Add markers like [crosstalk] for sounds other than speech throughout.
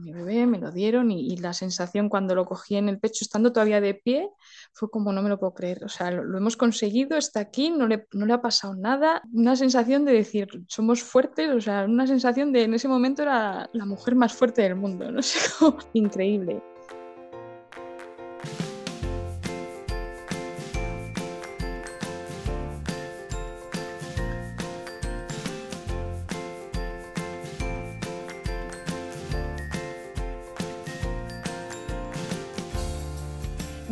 Mi bebé me lo dieron y, la sensación cuando lo cogí en el pecho, estando todavía de pie, fue como no me lo puedo creer. O sea, lo, hemos conseguido, está aquí, no le, no le ha pasado nada. Una sensación de decir, somos fuertes, o sea, una sensación de en ese momento era la mujer más fuerte del mundo, [laughs] no sé, increíble.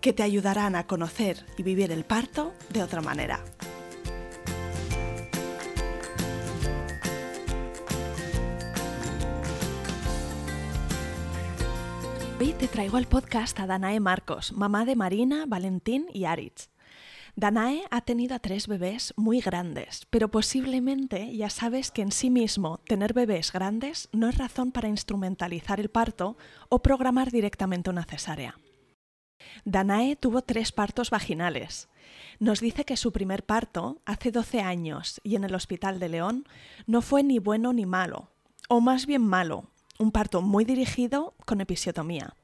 que te ayudarán a conocer y vivir el parto de otra manera. Hoy te traigo al podcast a Danae Marcos, mamá de Marina, Valentín y Aritz. Danae ha tenido a tres bebés muy grandes, pero posiblemente ya sabes que en sí mismo tener bebés grandes no es razón para instrumentalizar el parto o programar directamente una cesárea. Danae tuvo tres partos vaginales. Nos dice que su primer parto, hace 12 años y en el Hospital de León, no fue ni bueno ni malo, o más bien malo, un parto muy dirigido con episiotomía.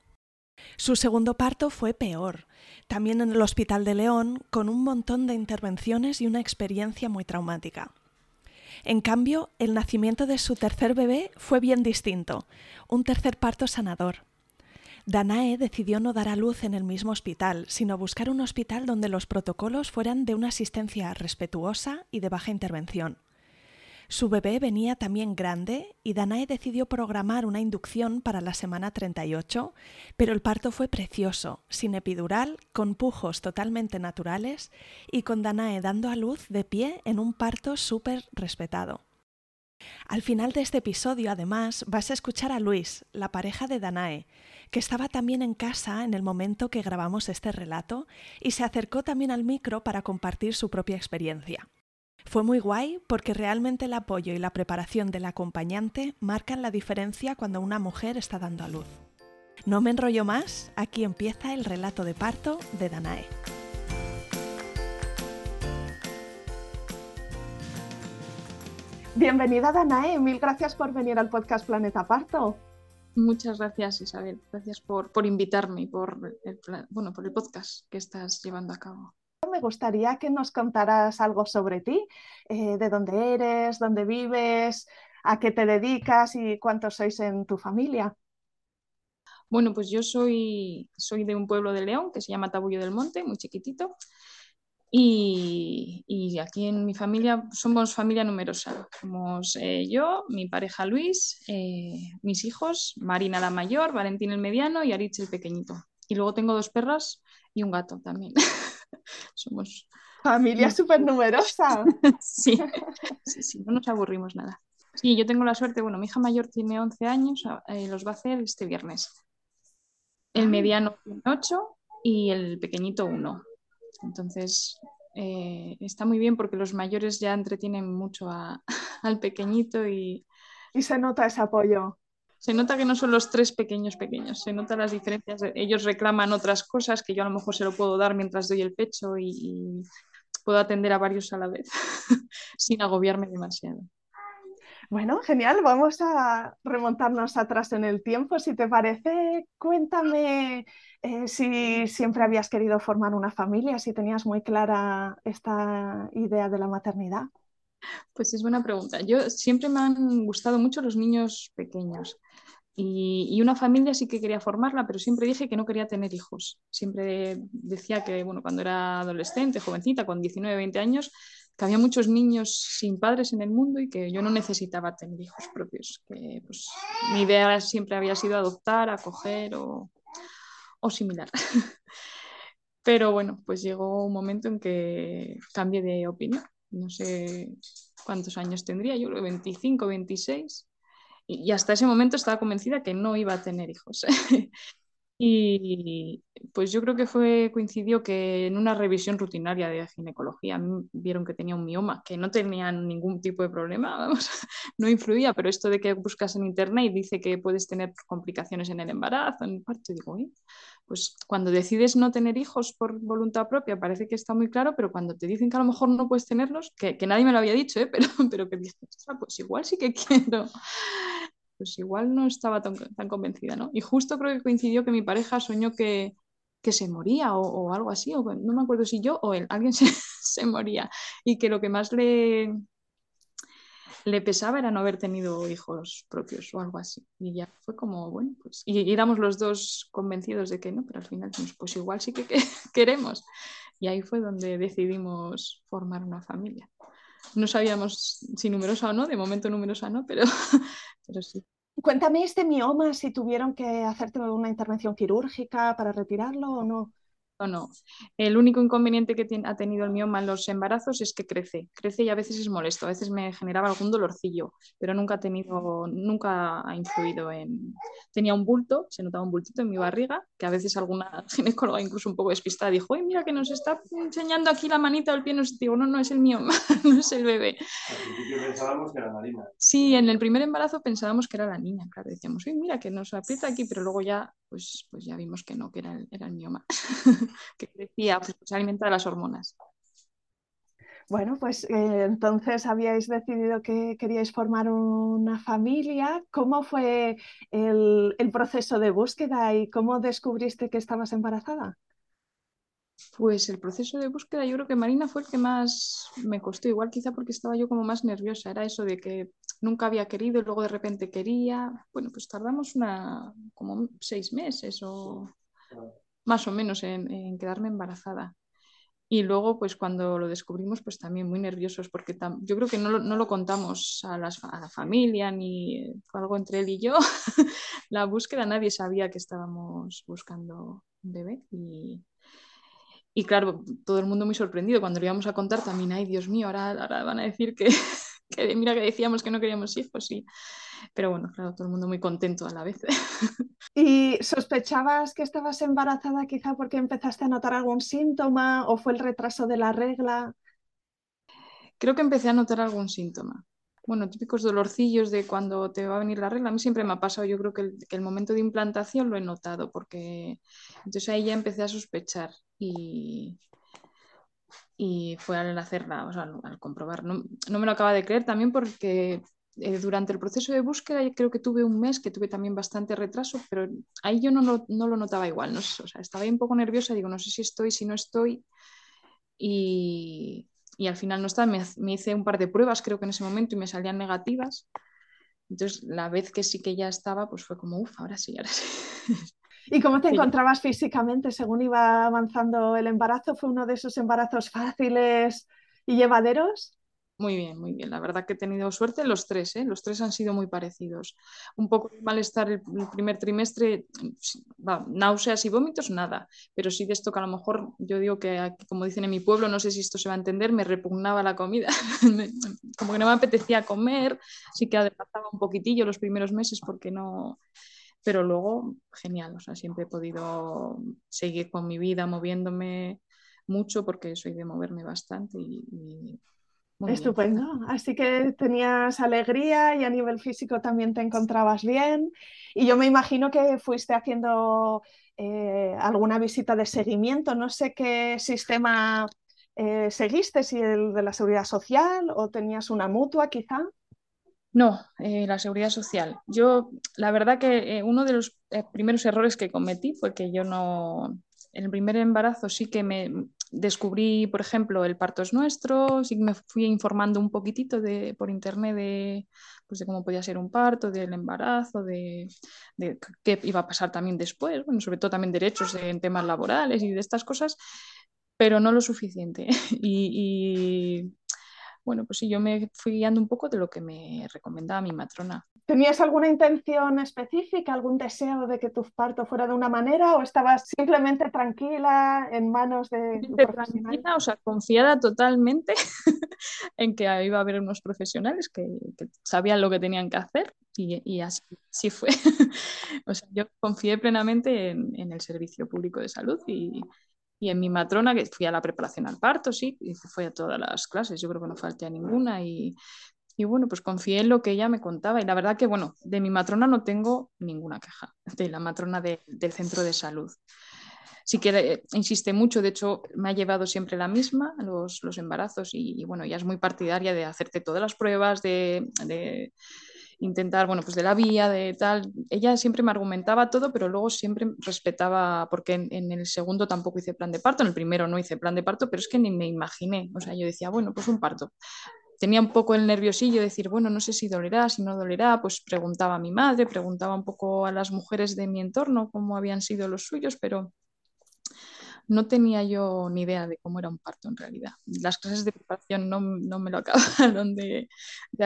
Su segundo parto fue peor, también en el Hospital de León, con un montón de intervenciones y una experiencia muy traumática. En cambio, el nacimiento de su tercer bebé fue bien distinto, un tercer parto sanador. Danae decidió no dar a luz en el mismo hospital, sino buscar un hospital donde los protocolos fueran de una asistencia respetuosa y de baja intervención. Su bebé venía también grande y Danae decidió programar una inducción para la semana 38, pero el parto fue precioso, sin epidural, con pujos totalmente naturales y con Danae dando a luz de pie en un parto súper respetado. Al final de este episodio, además, vas a escuchar a Luis, la pareja de Danae, que estaba también en casa en el momento que grabamos este relato y se acercó también al micro para compartir su propia experiencia. Fue muy guay porque realmente el apoyo y la preparación del acompañante marcan la diferencia cuando una mujer está dando a luz. No me enrollo más, aquí empieza el relato de parto de Danae. Bienvenida Danae, mil gracias por venir al podcast Planeta Parto. Muchas gracias Isabel, gracias por, invitarme y por el, bueno, por el podcast que estás llevando a cabo. Me gustaría que nos contaras algo sobre ti, eh, de dónde eres, dónde vives, a qué te dedicas y cuántos sois en tu familia. Bueno, pues yo soy, soy de un pueblo de León que se llama Tabullo del Monte, muy chiquitito, y, aquí en mi familia somos familia numerosa. Somos eh, yo, mi pareja Luis, eh, mis hijos, Marina la mayor, Valentín el mediano y Aritz el pequeñito. Y luego tengo dos perras y un gato también. [laughs] somos familia súper numerosa. [laughs] sí, sí, sí, no nos aburrimos nada. Sí, yo tengo la suerte, bueno, mi hija mayor tiene 11 años, eh, los va a hacer este viernes. El mediano tiene 8 y el pequeñito 1. Entonces, eh, está muy bien porque los mayores ya entretienen mucho [laughs] al pequeñito y... Y se nota ese apoyo. Se nota que no son los tres pequeños pequeños, se notan las diferencias. Ellos reclaman otras cosas que yo a lo mejor se lo puedo dar mientras doy el pecho y puedo atender a varios a la vez [laughs] sin agobiarme demasiado. Bueno, genial. Vamos a remontarnos atrás en el tiempo. Si te parece, cuéntame eh, si siempre habías querido formar una familia, si tenías muy clara esta idea de la maternidad. Pues es buena pregunta. Yo siempre me han gustado mucho los niños pequeños. Y, una familia sí que quería formarla, pero siempre dije que no quería tener hijos. Siempre decía que, bueno, cuando era adolescente, jovencita, con 19, 20 años, que había muchos niños sin padres en el mundo y que yo no necesitaba tener hijos propios. Que pues, mi idea siempre había sido adoptar, acoger o, o similar. [laughs] Pero bueno, pues llegó un momento en que cambié de opinión. No sé cuántos años tendría, yo creo 25, 26. Y, hasta ese momento estaba convencida que no iba a tener hijos. [laughs] Y pues yo creo que fue, coincidió que en una revisión rutinaria de ginecología vieron que tenía un mioma, que no tenía ningún tipo de problema, [laughs] vamos, no influía, pero esto de que buscas en internet y dice que puedes tener complicaciones en el embarazo, en el parto, digo, pues cuando decides no tener hijos por voluntad propia parece que está muy claro, pero cuando te dicen que a lo mejor no puedes tenerlos, que, que nadie me lo había dicho, ¿eh? [laughs] pero, pero que dices, pues igual sí que quiero pues igual no estaba tan, convencida, ¿no? Y justo creo que coincidió que mi pareja soñó que, se moría o, algo así, o no me acuerdo si yo o él, alguien [laughs] se, moría y que lo que más le, le pesaba era no haber tenido hijos propios o algo así. Y ya fue como, bueno, pues, y, éramos los dos convencidos de que no, pero al final, pues, pues igual sí que, [laughs] queremos. Y ahí fue donde decidimos formar una familia. No sabíamos si numerosa o no, de momento numerosa no, pero, [laughs] pero sí. Cuéntame este mioma, si tuvieron que hacerte una intervención quirúrgica para retirarlo o no no. El único inconveniente que ha tenido el mioma en los embarazos es que crece, crece y a veces es molesto, a veces me generaba algún dolorcillo, pero nunca ha tenido, nunca ha influido en... Tenía un bulto, se notaba un bultito en mi barriga, que a veces alguna [laughs] ginecóloga incluso un poco despistada dijo, ¡ay, mira que nos está enseñando aquí la manita o el pie! Nos digo, no, no es el mioma, [laughs] no es el bebé. Al principio pensábamos que era la niña. Sí, en el primer embarazo pensábamos que era la niña, claro, decíamos, ¡ay, mira que nos aprieta aquí! Pero luego ya, pues, pues ya vimos que no, que era el, era el mioma. [laughs] que crecía, pues, se alimenta de las hormonas. Bueno, pues eh, entonces habíais decidido que queríais formar una familia. ¿Cómo fue el, proceso de búsqueda y cómo descubriste que estabas embarazada? Pues el proceso de búsqueda, yo creo que Marina fue el que más me costó, igual quizá porque estaba yo como más nerviosa, era eso de que nunca había querido y luego de repente quería. Bueno, pues tardamos una, como seis meses o más o menos en, quedarme embarazada. Y luego, pues cuando lo descubrimos, pues también muy nerviosos, porque yo creo que no lo, no lo contamos a, la familia ni fue algo entre él y yo. [laughs] la búsqueda, nadie sabía que estábamos buscando un bebé. Y, y, claro, todo el mundo muy sorprendido. Cuando lo íbamos a contar también, ay, Dios mío, ahora, ahora van a decir que, [laughs] que mira que decíamos que no queríamos hijos. Y, pero bueno, claro, todo el mundo muy contento a la vez. [laughs] ¿Y sospechabas que estabas embarazada quizá porque empezaste a notar algún síntoma o fue el retraso de la regla? Creo que empecé a notar algún síntoma. Bueno, típicos dolorcillos de cuando te va a venir la regla. A mí siempre me ha pasado, yo creo que el, momento de implantación lo he notado, porque entonces ahí ya empecé a sospechar y, y fue al hacerla, o sea, al comprobar. No, no, me lo acaba de creer también porque eh, durante el proceso de búsqueda creo que tuve un mes que tuve también bastante retraso, pero ahí yo no lo, no lo notaba igual, no o sea, estaba ahí un poco nerviosa, digo, no sé si estoy, si no estoy, y, y al final no estaba, me, me, hice un par de pruebas creo que en ese momento y me salían negativas, entonces la vez que sí que ya estaba, pues fue como, uff, ahora sí, ahora sí. ¿Y cómo te [laughs] encontrabas físicamente según iba avanzando el embarazo? ¿Fue uno de esos embarazos fáciles y llevaderos? Muy bien, muy bien. La verdad que he tenido suerte los tres, ¿eh? los tres han sido muy parecidos. Un poco de malestar el, primer trimestre, náuseas y vómitos, nada. Pero sí de esto que a lo mejor yo digo que, como dicen en mi pueblo, no sé si esto se va a entender, me repugnaba la comida. [laughs] como que no me apetecía comer, sí que adelgazaba un poquitillo los primeros meses porque no... Pero luego, genial, o sea, siempre he podido seguir con mi vida moviéndome mucho porque soy de moverme bastante y Estupendo. Así que tenías alegría y a nivel físico también te encontrabas bien. Y yo me imagino que fuiste haciendo eh, alguna visita de seguimiento. No sé qué sistema eh, seguiste, si el de la seguridad social o tenías una mutua quizá. No, eh, la seguridad social. Yo, la verdad que uno de los primeros errores que cometí fue que yo no, en el primer embarazo sí que me descubrí, por ejemplo, el parto es nuestro, sí me fui informando un poquitito de, por internet de, pues de cómo podía ser un parto, del embarazo, de, qué iba a pasar también después, bueno, sobre todo también derechos en temas laborales y de estas cosas, pero no lo suficiente. [laughs] y, bueno, pues sí, yo me fui guiando un poco de lo que me recomendaba mi matrona. ¿Tenías alguna intención específica, algún deseo de que tu parto fuera de una manera o estabas simplemente tranquila en manos de tu Tranquila, o sea, confiada totalmente [laughs] en que iba a haber unos profesionales que, sabían lo que tenían que hacer y, así, fue. [laughs] o sea, yo confié plenamente en, el servicio público de salud y, y, en mi matrona, que fui a la preparación al parto, sí, y fui a todas las clases, yo creo que no falté a ninguna y y bueno, pues confié en lo que ella me contaba y la verdad que, bueno, de mi matrona no tengo ninguna queja, de la matrona del centro de salud. Sí que eh, insiste mucho, de hecho me ha llevado siempre la misma los, los embarazos y, bueno, ella es muy partidaria de hacerte todas las pruebas, de, de intentar, bueno, pues de la vía, de tal. Ella siempre me argumentaba todo, pero luego siempre respetaba, porque en, el segundo tampoco hice plan de parto, en el primero no hice plan de parto, pero es que ni me imaginé. O sea, yo decía, bueno, pues un parto tenía un poco el nerviosillo de decir, bueno, no sé si dolerá, si no dolerá, pues preguntaba a mi madre, preguntaba un poco a las mujeres de mi entorno cómo habían sido los suyos, pero no tenía yo ni idea de cómo era un parto en realidad. Las clases de preparación no, no me lo [laughs] acabaron de, de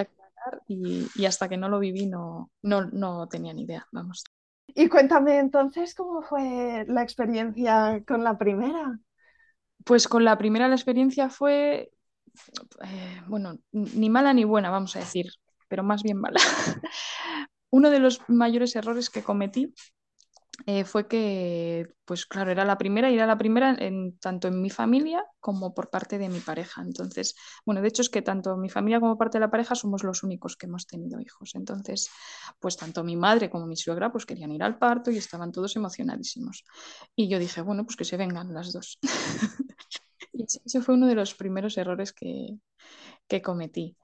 y, hasta que no lo viví no, no, no tenía ni idea, vamos. Y cuéntame entonces cómo fue la experiencia con la primera. Pues con la primera la experiencia fue eh, bueno, ni mala ni buena, vamos a decir, pero más bien mala. [laughs] Uno de los mayores errores que cometí eh, fue que, pues claro, era la primera y era la primera tanto en mi familia como por parte de mi pareja. Entonces, bueno, de hecho es que tanto mi familia como parte de la pareja somos los únicos que hemos tenido hijos. Entonces, pues tanto mi madre como mi suegra pues querían ir al parto y estaban todos emocionadísimos. Y yo dije, bueno, pues que se vengan las dos. [laughs] Y ese fue uno de los primeros errores que, que cometí.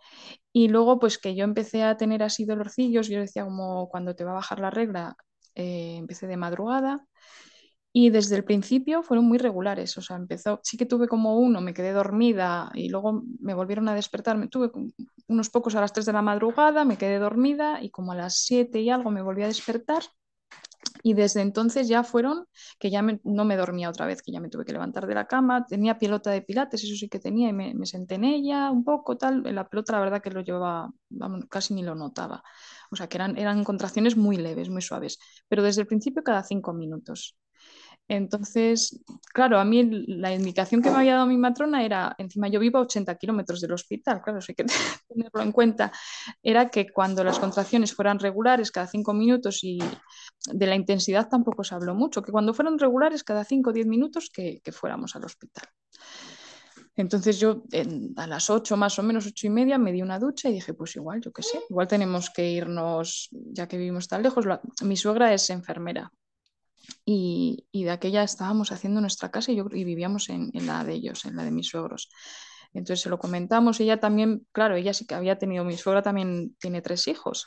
Y luego, pues que yo empecé a tener así dolorcillos, yo decía como cuando te va a bajar la regla, eh, empecé de madrugada y desde el principio fueron muy regulares, o sea, empezó, sí que tuve como uno, me quedé dormida y luego me volvieron a despertar, me tuve unos pocos a las 3 de la madrugada, me quedé dormida y como a las 7 y algo me volví a despertar y desde entonces ya fueron que ya no me dormía otra vez, que ya me tuve que levantar de la cama. Tenía pelota de pilates, eso sí que tenía, y me, me senté en ella un poco, tal. la pelota, la verdad que lo llevaba, vamos, casi ni lo notaba. O sea, que eran, eran contracciones muy leves, muy suaves. Pero desde el principio, cada cinco minutos. Entonces, claro, a mí la indicación que me había dado mi matrona era, encima yo vivo a 80 kilómetros del hospital, claro, eso hay que [laughs] tenerlo en cuenta, era que cuando las contracciones fueran regulares cada cinco minutos y de la intensidad tampoco se habló mucho, que cuando fueran regulares cada cinco o diez minutos que, que, fuéramos al hospital. Entonces yo a las 8 más o menos, ocho y media, me di una ducha y dije, pues igual, yo qué sé, igual tenemos que irnos, ya que vivimos tan lejos. mi suegra es enfermera, y, de aquella estábamos haciendo nuestra casa y, yo, y vivíamos en, la de ellos, en la de mis suegros. Entonces se lo comentamos, ella también, claro, ella sí que había tenido, mi suegra también tiene tres hijos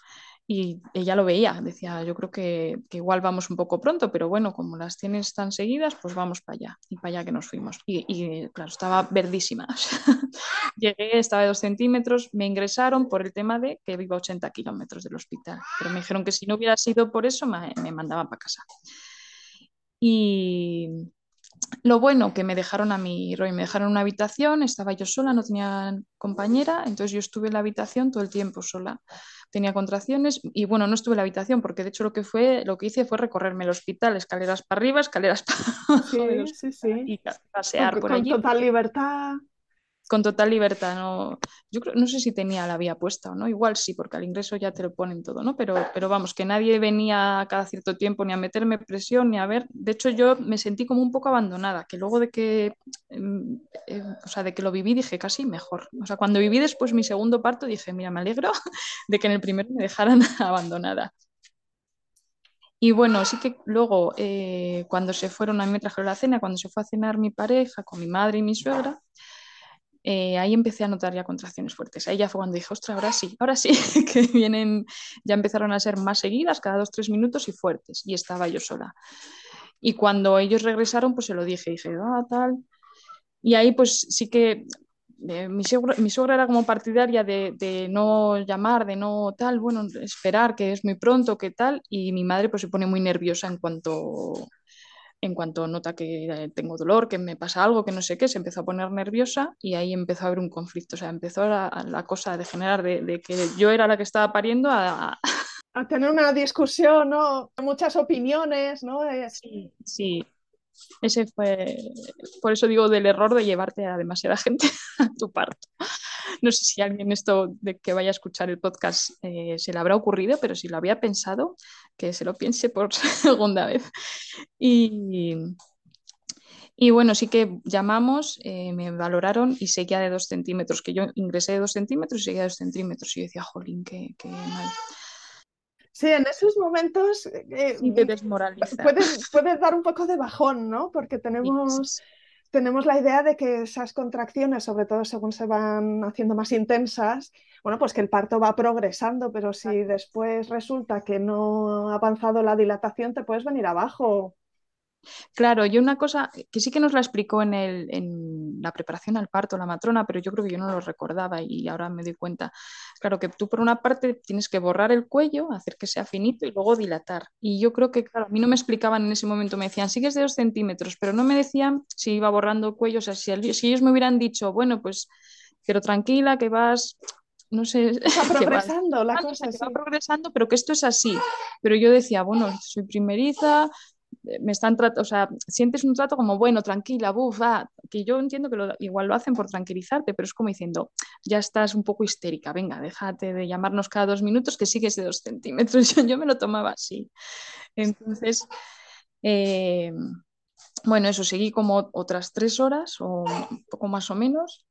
y ella lo veía, decía, yo creo que, igual vamos un poco pronto, pero bueno, como las tienes tan seguidas, pues vamos para allá y para allá que nos fuimos. Y, claro, estaba verdísima. [laughs] Llegué, estaba de dos centímetros, me ingresaron por el tema de que vivo a 80 kilómetros del hospital, pero me dijeron que si no hubiera sido por eso, me, me mandaban para casa. Y lo bueno que me dejaron a mí, Roy, me dejaron una habitación, estaba yo sola, no tenía compañera, entonces yo estuve en la habitación todo el tiempo sola. Tenía contracciones y bueno, no estuve en la habitación porque de hecho lo que fue, lo que hice fue recorrerme el hospital, escaleras para arriba, escaleras para [laughs] abajo sí, sí, y pasear por allí. Con total libertad con total libertad. No, yo no sé si tenía la vía puesta o no, igual sí, porque al ingreso ya te lo ponen todo, ¿no? Pero, pero vamos, que nadie venía cada cierto tiempo ni a meterme presión ni a ver. De hecho, yo me sentí como un poco abandonada, que luego de que, em, eh, o sea, de que lo viví dije casi mejor. O sea, cuando viví después mi segundo parto dije, mira, me alegro [laughs] de que en el primero me dejaran [laughs] abandonada. Y bueno, sí que luego, eh, cuando se fueron, a mí me trajeron la cena, cuando se fue a cenar mi pareja con mi madre y mi suegra, eh, ahí empecé a notar ya contracciones fuertes. Ahí ya fue cuando dije, ostras, ahora sí, ahora sí, [laughs] que vienen, ya empezaron a ser más seguidas, cada dos, tres minutos y fuertes. Y estaba yo sola. Y cuando ellos regresaron, pues se lo dije, dije, ah, tal. Y ahí pues sí que eh, mi, suegra, era como partidaria de, de, no llamar, de no tal, bueno, esperar que es muy pronto, que tal, y mi madre pues se pone muy nerviosa en cuanto en cuanto nota que tengo dolor, que me pasa algo, que no sé qué, se empezó a poner nerviosa y ahí empezó a haber un conflicto. O sea, empezó la, la cosa a degenerar de, de, que yo era la que estaba pariendo a... a tener una discusión, ¿no? Muchas opiniones, ¿no? Sí, sí. Ese fue, por eso digo del error de llevarte a demasiada gente [laughs] a tu parto. No sé si alguien esto de que vaya a escuchar el podcast eh, se le habrá ocurrido, pero si lo había pensado, que se lo piense por [laughs] segunda vez. Y, y bueno, sí que llamamos, eh, me valoraron y seguía de dos centímetros, que yo ingresé de dos centímetros y seguía de dos centímetros. Y yo decía, jolín, qué, qué mal. Sí, en esos momentos eh, te desmoraliza. Puedes, puedes, dar un poco de bajón, ¿no? Porque tenemos, sí. tenemos la idea de que esas contracciones, sobre todo según se van haciendo más intensas, bueno, pues que el parto va progresando, pero si después resulta que no ha avanzado la dilatación, te puedes venir abajo. Claro, yo una cosa que sí que nos la explicó en, el, en, la preparación al parto la matrona, pero yo creo que yo no lo recordaba y ahora me doy cuenta. Claro que tú por una parte tienes que borrar el cuello, hacer que sea finito y luego dilatar. Y yo creo que, claro, a mí no me explicaban en ese momento, me decían, sigues de dos centímetros, pero no me decían si iba borrando el cuello, o sea, si, si ellos me hubieran dicho, bueno, pues, pero tranquila, que vas no sé. Está [laughs] progresando la cosa. Que sí. va progresando, pero que esto es así. Pero yo decía, bueno, soy primeriza, me están tratando, o sea, sientes un trato como, bueno, tranquila, buf, ah, que yo entiendo que lo, igual lo hacen por tranquilizarte, pero es como diciendo, ya estás un poco histérica, venga, déjate de llamarnos cada dos minutos que sigues de dos centímetros. [laughs] Yo, yo me lo tomaba así. Entonces, eh, bueno, eso, seguí como otras tres horas o un poco más o menos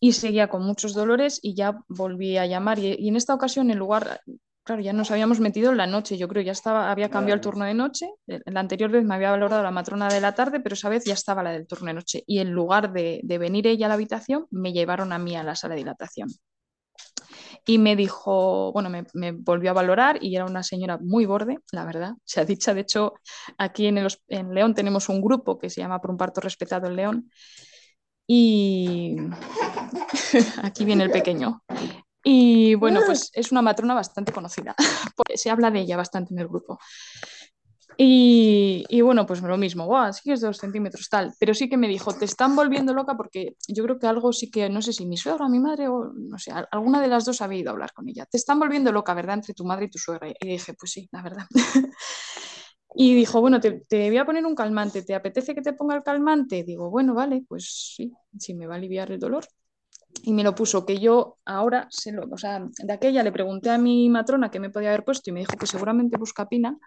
y seguía con muchos dolores y ya volví a llamar y, y en esta ocasión en lugar claro, ya nos habíamos metido en la noche, yo creo, ya estaba, había cambiado el turno de noche, la anterior vez me había valorado la matrona de la tarde, pero esa vez ya estaba la del turno de noche, y en lugar de, de venir ella a la habitación, me llevaron a mí a la sala de dilatación. Y me dijo, bueno, me, me, volvió a valorar y era una señora muy borde, la verdad. [laughs] Se ha dicho, de hecho, aquí en, el, en León tenemos un grupo que se llama Por un parto respetado en León. Y [laughs] aquí viene el pequeño. Y bueno, pues es una matrona bastante conocida, [laughs] porque se habla de ella bastante en el grupo. Y, y bueno, pues lo mismo, wow, sí que es dos centímetros tal, pero sí que me dijo, te están volviendo loca porque yo creo que algo sí que, no sé si mi suegra, mi madre o no sé, alguna de las dos había ido a hablar con ella, te están volviendo loca, ¿verdad? Entre tu madre y tu suegra. Y dije, pues sí, la verdad. [laughs] Y dijo, bueno, te, te, voy a poner un calmante, ¿te apetece que te ponga el calmante? Digo, bueno, vale, pues sí, si me va a aliviar el dolor y me lo puso, que yo ahora, se lo, o sea, de aquella le pregunté a mi matrona qué me podía haber puesto y me dijo que seguramente buscapina,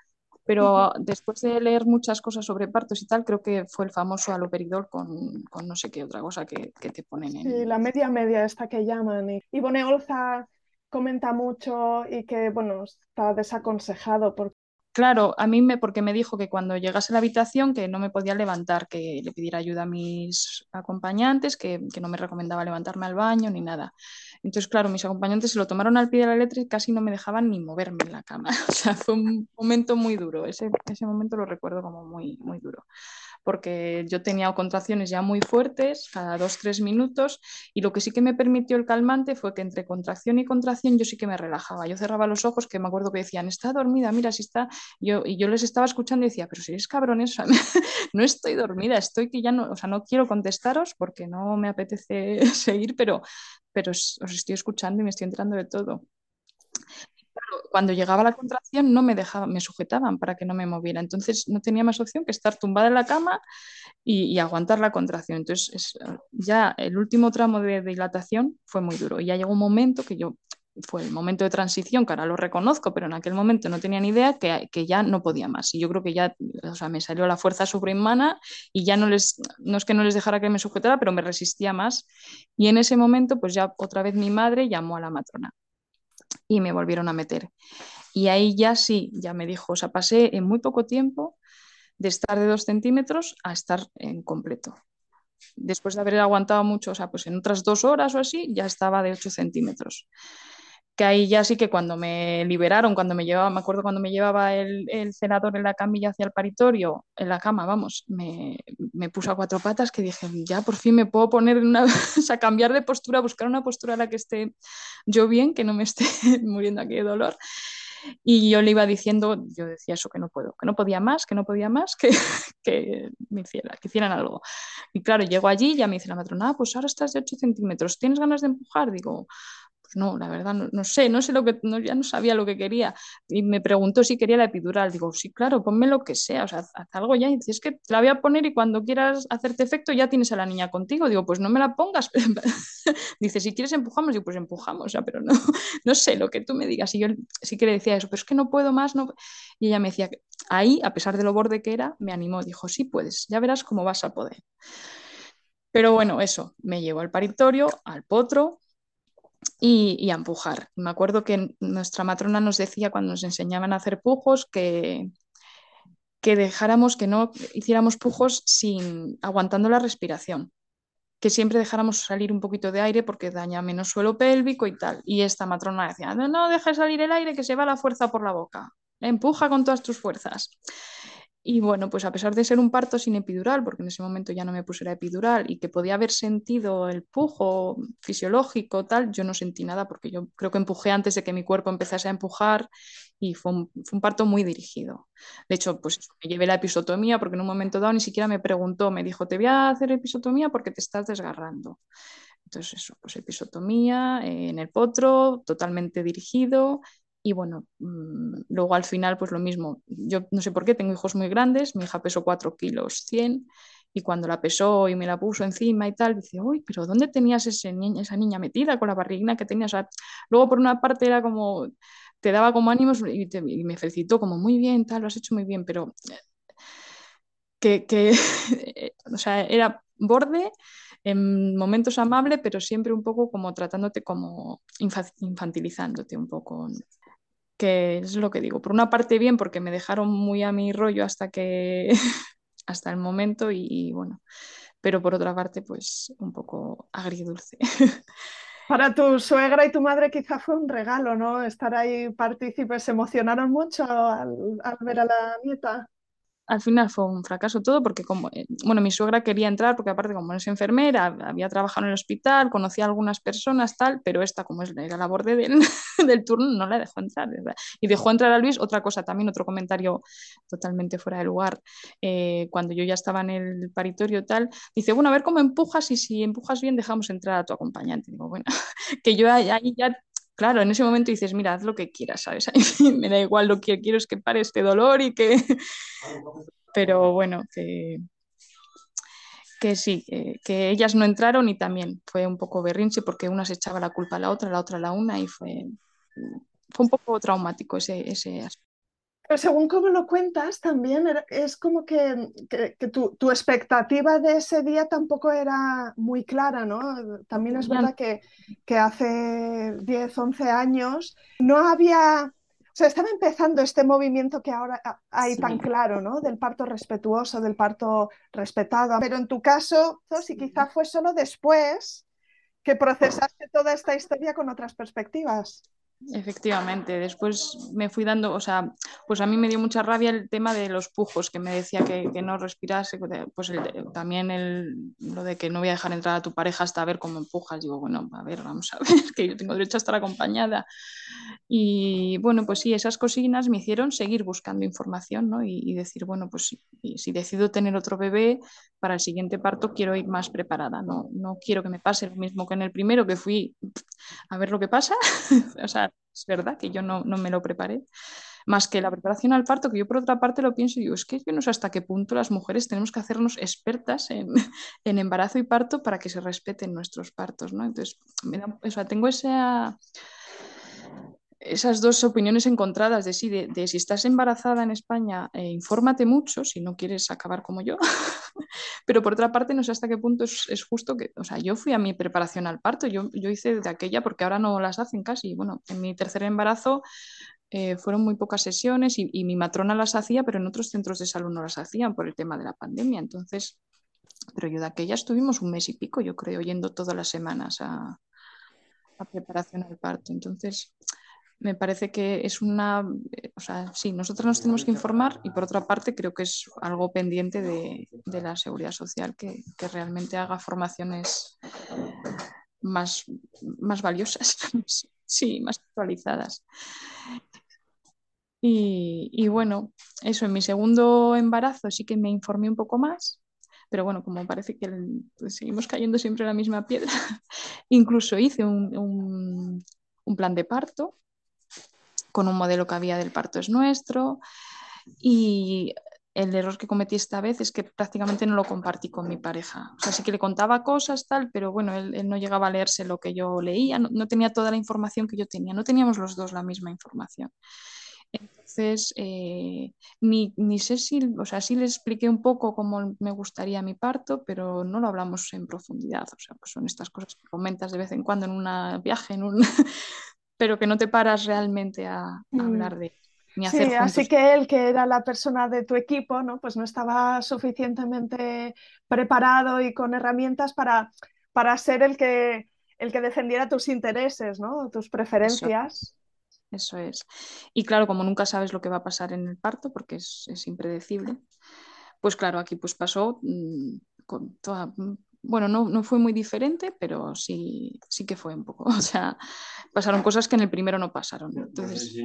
pero después de leer muchas cosas sobre partos y tal, creo que fue el famoso aloperidol con, con no sé qué otra cosa que, que te ponen en... Sí, la media media esta que llaman. Y Ivone Olza comenta mucho y que, bueno, está desaconsejado porque Claro, a mí me, porque me dijo que cuando llegase a la habitación que no me podía levantar, que le pidiera ayuda a mis acompañantes, que, que, no me recomendaba levantarme al baño ni nada. Entonces, claro, mis acompañantes se lo tomaron al pie de la letra y casi no me dejaban ni moverme en la cama. [laughs] O sea, fue un momento muy duro. Ese, ese momento lo recuerdo como muy, muy duro porque yo tenía contracciones ya muy fuertes, cada dos, tres minutos, y lo que sí que me permitió el calmante fue que entre contracción y contracción yo sí que me relajaba. Yo cerraba los ojos, que me acuerdo que decían, está dormida, mira, si está. Yo, y yo les estaba escuchando y decía, pero si eres cabrones, [laughs] no estoy dormida, estoy que ya no, o sea, no quiero contestaros porque no me apetece [laughs] seguir, pero, pero os, os estoy escuchando y me estoy enterando de todo cuando llegaba la contracción no me dejaban, me sujetaban para que no me moviera. Entonces no tenía más opción que estar tumbada en la cama y, aguantar la contracción. Entonces es, ya el último tramo de, de, dilatación fue muy duro. Y ya llegó un momento que yo, fue el momento de transición, que ahora lo reconozco, pero en aquel momento no tenía ni idea que, que ya no podía más. Y yo creo que ya, o sea, me salió la fuerza sobrehumana y ya no les, no es que no les dejara que me sujetara, pero me resistía más. Y en ese momento, pues ya otra vez mi madre llamó a la matrona y me volvieron a meter. Y ahí ya sí, ya me dijo, o sea, pasé en muy poco tiempo de estar de dos centímetros a estar en completo. Después de haber aguantado mucho, o sea, pues en otras dos horas o así, ya estaba de 8 centímetros que ahí ya sí que cuando me liberaron, cuando me llevaba, me acuerdo cuando me llevaba el, el en la camilla hacia el paritorio, en la cama, vamos, me, me puso a cuatro patas que dije, ya por fin me puedo poner en una, [laughs] o cambiar de postura, buscar una postura a la que esté yo bien, que no me esté [laughs] muriendo aquí de dolor. Y yo le iba diciendo, yo decía eso, que no puedo, que no podía más, que no podía más, que, [laughs] que me hiciera, que hicieran algo. Y claro, llego allí y ya me dice la matrona, ah, pues ahora estás de 8 centímetros, ¿tienes ganas de empujar? Digo, no, la verdad, no, no sé, no sé lo que, no, ya no sabía lo que quería. Y me preguntó si quería la epidural. Digo, sí, claro, ponme lo que sea, o sea, haz, algo ya. Y dice, es que te la voy a poner y cuando quieras hacerte efecto ya tienes a la niña contigo. Digo, pues no me la pongas. [laughs] dice, si quieres empujamos. Digo, pues empujamos, o sea, pero no, [laughs] no sé lo que tú me digas. Y yo sí que le decía eso, pero es que no puedo más. No... Y ella me decía, que ahí, a pesar de lo borde que era, me animó. Dijo, sí puedes, ya verás cómo vas a poder. Pero bueno, eso, me llevó al paritorio, al potro, y, y, a empujar. Me acuerdo que nuestra matrona nos decía cuando nos enseñaban a hacer pujos que, que dejáramos, que no hiciéramos pujos sin aguantando la respiración, que siempre dejáramos salir un poquito de aire porque daña menos suelo pélvico y tal. Y esta matrona decía, no, no dejes salir el aire que se va la fuerza por la boca, empuja con todas tus fuerzas. Y bueno, pues a pesar de ser un parto sin epidural, porque en ese momento ya no me puse la epidural y que podía haber sentido el pujo fisiológico, tal, yo no sentí nada porque yo creo que empujé antes de que mi cuerpo empezase a empujar y fue un, parto muy dirigido. De hecho, pues me llevé la episotomía porque en un momento dado ni siquiera me preguntó, me dijo, te voy a hacer episotomía porque te estás desgarrando. Entonces eso, pues episotomía eh, en el potro, totalmente dirigido y bueno, mmm, luego al final, pues lo mismo. Yo no sé por qué, tengo hijos muy grandes, mi hija pesó 4 kilos 100 y cuando la pesó y me la puso encima y tal, dice, uy, pero ¿dónde tenías ese niña, esa niña metida con la barriguina que tenías? Luego por una parte era como, te daba como ánimos y, me felicitó como muy bien, tal, lo has hecho muy bien, pero que, que [laughs] o sea, era borde en momentos amable, pero siempre un poco como tratándote como infantilizándote un poco que es lo que digo, por una parte bien porque me dejaron muy a mi rollo hasta que [laughs] hasta el momento y, bueno, pero por otra parte pues un poco agridulce. [laughs] Para tu suegra y tu madre quizá fue un regalo, ¿no? Estar ahí partícipes, se emocionaron mucho al, al ver a la nieta al final fue un fracaso todo porque como, eh, bueno, mi suegra quería entrar porque aparte como es enfermera, había trabajado en el hospital, conocía a algunas personas, tal, pero esta como es, la borde del, [laughs] del turno no la dejó entrar. Y dejó entrar a Luis, otra cosa también, otro comentario totalmente fuera de lugar, eh, cuando yo ya estaba en el paritorio tal, dice, bueno, a ver cómo empujas y si empujas bien dejamos entrar a tu acompañante. Digo, bueno, [laughs] que yo ahí ya claro, en ese momento dices, mira, haz lo que quieras, ¿sabes? [laughs] me da igual lo que quiero es que pare este dolor y que... [laughs] Pero bueno, que, que sí, que, ellas no entraron y también fue un poco berrinche porque una se echaba la culpa a la otra, la otra a la una y fue, fue un poco traumático ese, ese aspecto. Pero según como lo cuentas, también es como que, que, que tu, tu, expectativa de ese día tampoco era muy clara, ¿no? También es verdad que, que hace 10, 11 años no había, o sea, estaba empezando este movimiento que ahora hay sí. tan claro, ¿no? Del parto respetuoso, del parto respetado. Pero en tu caso, sí, quizá fue solo después que procesaste toda esta historia con otras perspectivas. Efectivamente, después me fui dando, o sea, pues a mí me dio mucha rabia el tema de los pujos, que me decía que, que no respirase, pues el, también el, lo de que no voy a dejar entrar a tu pareja hasta ver cómo empujas. Digo, bueno, a ver, vamos a [laughs] ver, que yo tengo derecho a estar acompañada. Y bueno, pues sí, esas cocinas me hicieron seguir buscando información, ¿no? Y, y decir, bueno, pues si, si, decido tener otro bebé, para el siguiente parto quiero ir más preparada, no, no quiero que me pase lo mismo que en el primero, que fui a ver lo que pasa, [laughs] o sea, es verdad que yo no, no, me lo preparé, más que la preparación al parto, que yo por otra parte lo pienso y digo, es que yo no sé hasta qué punto las mujeres tenemos que hacernos expertas en, [laughs] en embarazo y parto para que se respeten nuestros partos, ¿no? Entonces, me tengo esa esas dos opiniones encontradas de sí, de, si estás embarazada en España, eh, infórmate mucho si no quieres acabar como yo, [laughs] pero por otra parte no sé hasta qué punto es, es, justo que, o sea, yo fui a mi preparación al parto, yo, yo hice de aquella porque ahora no las hacen casi, bueno, en mi tercer embarazo eh, fueron muy pocas sesiones y, y, mi matrona las hacía, pero en otros centros de salud no las hacían por el tema de la pandemia, entonces, pero yo de aquella estuvimos un mes y pico, yo creo, yendo todas las semanas a, a preparación al parto, entonces me parece que es una, o sea, sí, nosotros nos tenemos que informar y por otra parte creo que es algo pendiente de, de la seguridad social que, que, realmente haga formaciones más, más valiosas, [laughs] sí, más actualizadas. Y, bueno, eso, en mi segundo embarazo sí que me informé un poco más, pero bueno, como parece que pues, seguimos cayendo siempre en la misma piedra, [laughs] incluso hice un, un, plan de parto con un modelo que había del parto es nuestro y el error que cometí esta vez es que prácticamente no lo compartí con mi pareja. O sea, sí que le contaba cosas, tal, pero bueno, él, no llegaba a leerse lo que yo leía, no, tenía toda la información que yo tenía, no teníamos los dos la misma información. Entonces, eh, ni, ni, sé si, o sea, sí le expliqué un poco cómo me gustaría mi parto, pero no lo hablamos en profundidad. O sea, pues son estas cosas que comentas de vez en cuando en un viaje, en un... pero que no te paras realmente a, mm. hablar de ni sí, así que él, que era la persona de tu equipo, ¿no? pues no estaba suficientemente preparado y con herramientas para, para ser el que, el que defendiera tus intereses, ¿no? tus preferencias. Eso es. Y claro, como nunca sabes lo que va a pasar en el parto, porque es, impredecible, pues claro, aquí pues pasó mm, con toda... Bueno, no, no, fue muy diferente, pero sí, sí que fue un poco. [laughs] O sea, pasaron cosas que en el primero no pasaron. Entonces,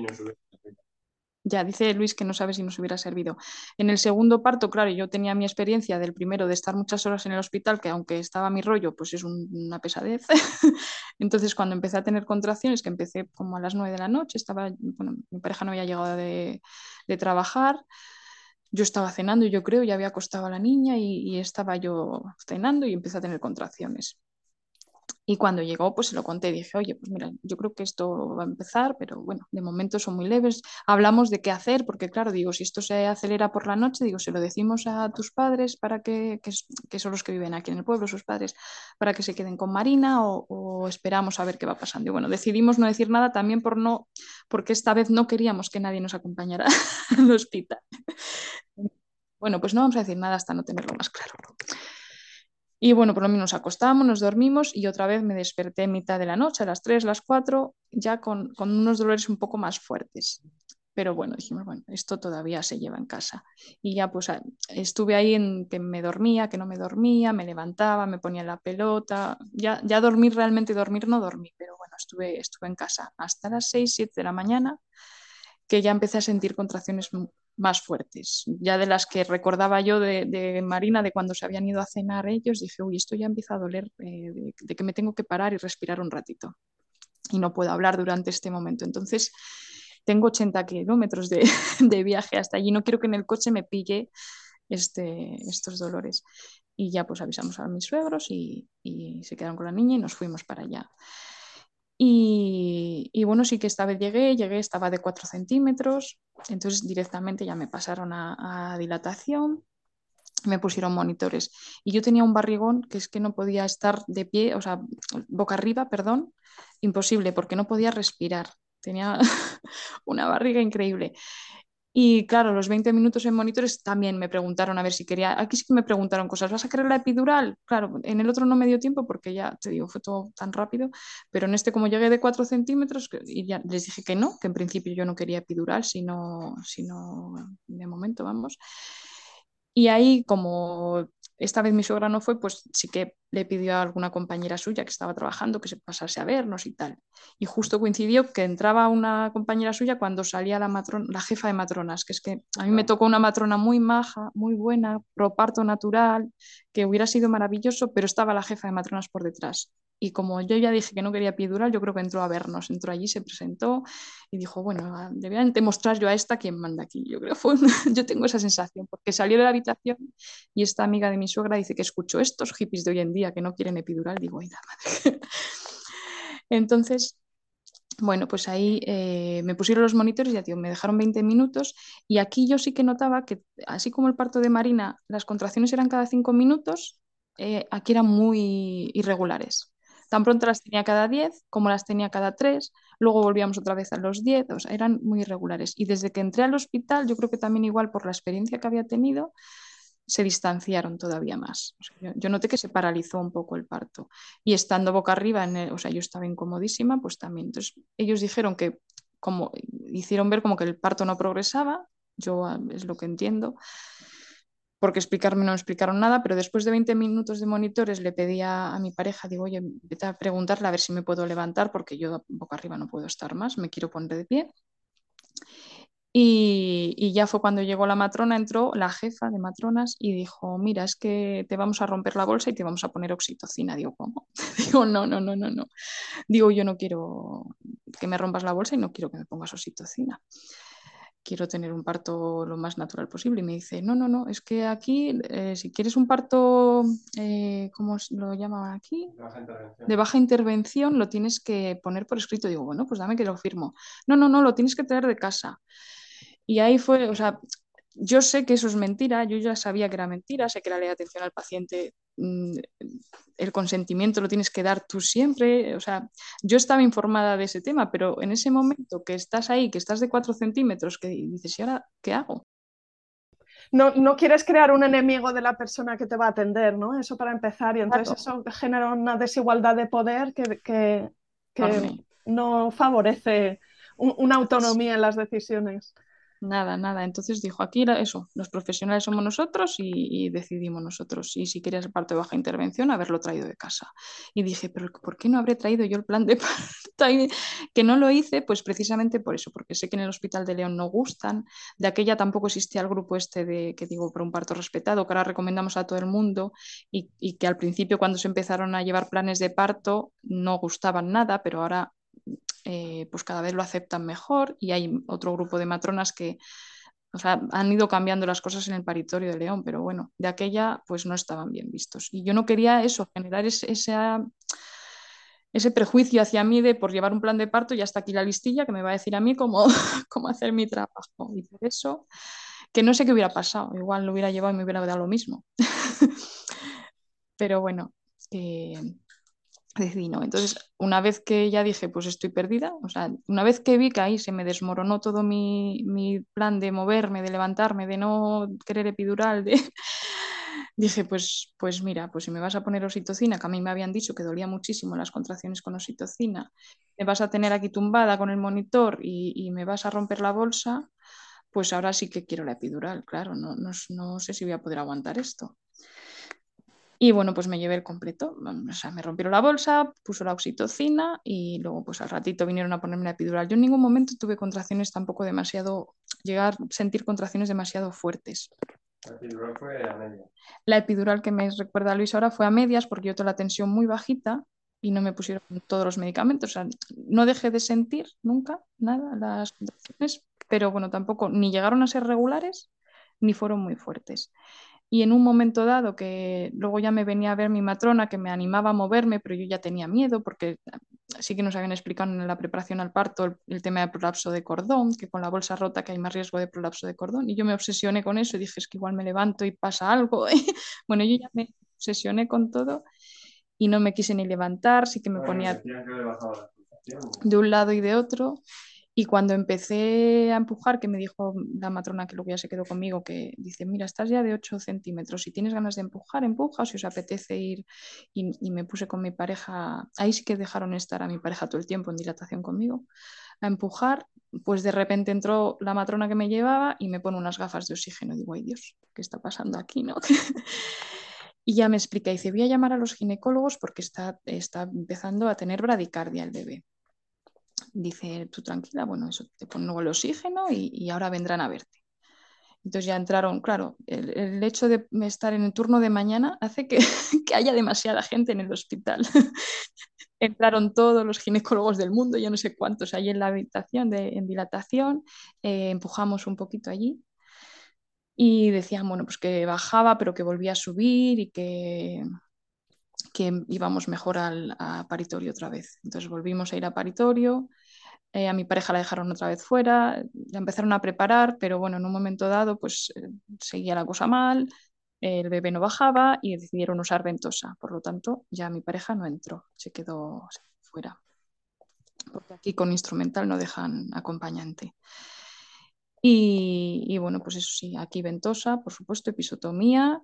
ya dice Luis que no sabe si nos hubiera servido. En el segundo parto, claro, yo tenía mi experiencia del primero de estar muchas horas en el hospital, que aunque estaba mi rollo, pues es una pesadez. [laughs] Entonces, cuando empecé a tener contracciones, que empecé como a las nueve de la noche, estaba, bueno, mi pareja no había llegado de, trabajar, yo estaba cenando, yo creo, ya había acostado a la niña y, y estaba yo cenando y empecé a tener contracciones. Y cuando llegó, pues se lo conté, dije, oye, pues mira, yo creo que esto va a empezar, pero bueno, de momento son muy leves. Hablamos de qué hacer, porque claro, digo, si esto se acelera por la noche, digo, se lo decimos a tus padres para que, que, son los que viven aquí en el pueblo, sus padres, para que se queden con Marina o, esperamos a ver qué va pasando. Y bueno, decidimos no decir nada también por no, porque esta vez no queríamos que nadie nos acompañara [laughs] al hospital. Bueno, pues no vamos a decir nada hasta no tenerlo más claro. Y bueno, por lo menos nos acostamos, nos dormimos y otra vez me desperté mitad de la noche, a las 3, las 4, ya con, con unos dolores un poco más fuertes. Pero bueno, dijimos, bueno, esto todavía se lleva en casa. Y ya pues estuve ahí en que me dormía, que no me dormía, me levantaba, me ponía la pelota. Ya, ya dormir, realmente dormir no dormí, pero bueno, estuve, estuve en casa hasta las 6, 7 de la mañana, que ya empecé a sentir contracciones más fuertes. Ya de las que recordaba yo de, Marina, de cuando se habían ido a cenar ellos, dije, uy, esto ya empieza a doler, eh, de, que me tengo que parar y respirar un ratito. Y no puedo hablar durante este momento. Entonces, tengo 80 kilómetros [laughs] de, viaje hasta allí. No quiero que en el coche me pille este, estos dolores. Y ya pues avisamos a mis suegros y, y se quedaron con la niña y nos fuimos para allá. Y, bueno, sí que esta vez llegué, llegué, estaba de 4 centímetros, entonces directamente ya me pasaron a, dilatación, me pusieron monitores. Y yo tenía un barrigón que es que no podía estar de pie, o sea, boca arriba, perdón, imposible, porque no podía respirar. Tenía [laughs] una barriga increíble. Y claro, los 20 minutos en monitores también me preguntaron a ver si quería. Aquí sí que me preguntaron cosas. ¿Vas a querer la epidural? Claro, en el otro no me dio tiempo porque ya te digo, fue todo tan rápido. Pero en este, como llegué de 4 centímetros, y ya les dije que no, que en principio yo no quería epidural, sino, sino de momento, vamos. Y ahí, como esta vez mi suegra no fue, pues sí que le pidió a alguna compañera suya que estaba trabajando que se pasase a vernos y tal. Y justo coincidió que entraba una compañera suya cuando salía la, matrona, la jefa de matronas, que es que a mí me tocó una matrona muy maja, muy buena, pro parto natural, que hubiera sido maravilloso, pero estaba la jefa de matronas por detrás. Y como yo ya dije que no quería epidural, yo creo que entró a vernos, entró allí, se presentó y dijo, bueno, le voy a demostrar yo a esta quién manda aquí. Yo creo [laughs] fue yo tengo esa sensación, porque salió de la habitación y esta amiga de mi suegra dice que escuchó estos hippies de hoy en día que no quieren epidural, digo, ay, madre. [laughs] Entonces, bueno, pues ahí eh, me pusieron los monitores, ya tío, me dejaron 20 minutos y aquí yo sí que notaba que, así como el parto de Marina, las contracciones eran cada 5 minutos, eh, aquí eran muy irregulares. Tan pronto las tenía cada 10 como las tenía cada 3, luego volvíamos otra vez a los 10, o sea, eran muy irregulares. Y desde que entré al hospital, yo creo que también igual por la experiencia que había tenido, se distanciaron todavía más. yo, noté que se paralizó un poco el parto. Y estando boca arriba, en o sea, yo estaba incomodísima, pues también. Entonces, ellos dijeron que, como hicieron ver como que el parto no progresaba, yo ah, es lo que entiendo, porque explicarme no explicaron nada, pero después de 20 minutos de monitores le pedía a mi pareja, digo, oye, vete a preguntarle a ver si me puedo levantar, porque yo boca arriba no puedo estar más, me quiero poner de pie. Y, ya fue cuando llegó la matrona, entró la jefa de matronas y dijo, mira, es que te vamos a romper la bolsa y te vamos a poner oxitocina. Digo, ¿cómo? [laughs] Digo, no, no, no, no, no. Digo, yo no quiero que me rompas la bolsa y no quiero que me pongas oxitocina quiero tener un parto lo más natural posible. Y me dice, no, no, no, es que aquí, eh, si quieres un parto, eh, ¿cómo lo llaman aquí? De baja, intervención, lo tienes que poner por escrito. Digo, bueno, pues dame que lo firmo. No, no, no, lo tienes que traer de casa. Y ahí fue, o sea, yo sé que eso es mentira, yo ya sabía que era mentira, sé que la ley de atención al paciente, mm, el consentimiento lo tienes que dar tú siempre, o sea, yo estaba informada de ese tema, pero en ese momento que estás ahí, que estás de cuatro centímetros, que dices, ¿y ahora qué hago? No, no, quieres crear un enemigo de la persona que te va a atender, ¿no? Eso para empezar, y entonces eso genera una desigualdad de poder que, que, no favorece una autonomía en las decisiones. Nada, nada. Entonces dijo, aquí eso, los profesionales somos nosotros y, decidimos nosotros. Y si querías el parto de baja intervención, haberlo traído de casa. Y dije, pero ¿por qué no habré traído yo el plan de parto? que no lo hice, pues precisamente por eso, porque sé que en el Hospital de León no gustan. De aquella tampoco existía el grupo este de, que digo, por un parto respetado, que ahora recomendamos a todo el mundo y que al principio cuando se empezaron a llevar planes de parto no gustaban nada, pero ahora eh, pues cada vez lo aceptan mejor y hay otro grupo de matronas que han ido cambiando las cosas en el paritorio de León, pero bueno, de aquella pues no estaban bien vistos. Y yo no quería eso, generar ese, ese, prejuicio hacia mí de por llevar un plan de parto y hasta aquí la listilla que me va a decir a mí cómo, [laughs] cómo hacer mi trabajo. Y por eso, que no sé qué hubiera pasado, igual lo hubiera llevado y me hubiera dado lo mismo. [laughs] pero bueno, decidí no. Entonces, una vez que ya dije, pues estoy perdida, o sea, una vez que vi que ahí se me desmoronó todo mi, plan de moverme, de levantarme, de no querer epidural, de... [laughs] dije, pues, pues mira, pues si me vas a poner oxitocina, que a mí me habían dicho que dolía muchísimo las contracciones con oxitocina, me vas a tener aquí tumbada con el monitor y, me vas a romper la bolsa, pues ahora sí que quiero la epidural, claro, no, no sé si voy a poder aguantar esto. Y bueno, pues me llevé el completo. O sea, me rompieron la bolsa, puso la oxitocina y luego pues al ratito vinieron a ponerme la epidural. Yo en ningún momento tuve contracciones tampoco demasiado, llegar a sentir contracciones demasiado fuertes. La epidural fue a medias. La epidural que me recuerda a Luis ahora fue a medias porque yo tengo la tensión muy bajita y no me pusieron todos los medicamentos. O sea, no dejé de sentir nunca nada las contracciones, pero bueno, tampoco ni llegaron a ser regulares ni fueron muy fuertes y en un momento dado que luego ya me venía a ver mi matrona que me animaba a moverme, pero yo ya tenía miedo porque sí que nos habían explicado en la preparación al parto el, tema del prolapso de cordón, que con la bolsa rota que hay más riesgo de prolapso de cordón. Y yo me obsesioné con eso y dije es que igual me levanto y pasa algo. [laughs] bueno, yo ya me obsesioné con todo y no me quise ni levantar, sí que me ponía de un lado y de otro y cuando empecé a empujar, que me dijo la matrona que luego ya se quedó conmigo, que dice, mira, estás ya de 8 centímetros, si tienes ganas de empujar, empuja, si os apetece ir, y, me puse con mi pareja, ahí sí que dejaron estar a mi pareja todo el tiempo en dilatación conmigo, a empujar, pues de repente entró la matrona que me llevaba y me pone unas gafas de oxígeno. Digo, ay Dios, ¿qué está pasando aquí? ¿no? [laughs] y ya me explica, dice, voy a llamar a los ginecólogos porque está, está empezando a tener bradicardia el bebé dice, tú tranquila, bueno, eso te pone luego el oxígeno y, ahora vendrán a verte. Entonces ya entraron, claro, el, hecho de estar en el turno de mañana hace que, [laughs] haya demasiada gente en el hospital. [laughs] entraron todos los ginecólogos del mundo, yo no sé cuántos ahí en la habitación de, en dilatación, eh, empujamos un poquito allí y decían, bueno, pues que bajaba, pero que volvía a subir y que, que íbamos mejor al, paritorio otra vez. Entonces volvimos a ir a paritorio, eh, a mi pareja la dejaron otra vez fuera, la empezaron a preparar, pero bueno, en un momento dado pues eh, seguía la cosa mal, el bebé no bajaba y decidieron usar ventosa, por lo tanto ya mi pareja no entró, se quedó fuera, porque aquí con instrumental no dejan acompañante. Y, y bueno, pues eso sí, aquí ventosa, por supuesto, episotomía.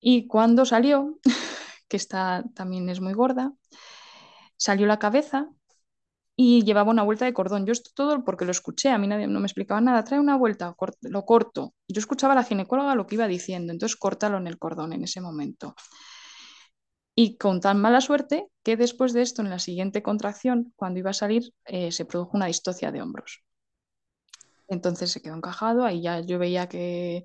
Y cuando salió, [laughs] que está, también es muy gorda, salió la cabeza y llevaba una vuelta de cordón. Yo esto todo porque lo escuché, a mí nadie no me explicaba nada, trae una vuelta, lo corto. Yo escuchaba a la ginecóloga lo que iba diciendo, entonces córtalo en el cordón en ese momento. Y con tan mala suerte que después de esto, en la siguiente contracción, cuando iba a salir, eh, se produjo una distocia de hombros. Entonces se quedó encajado, ahí ya yo veía que,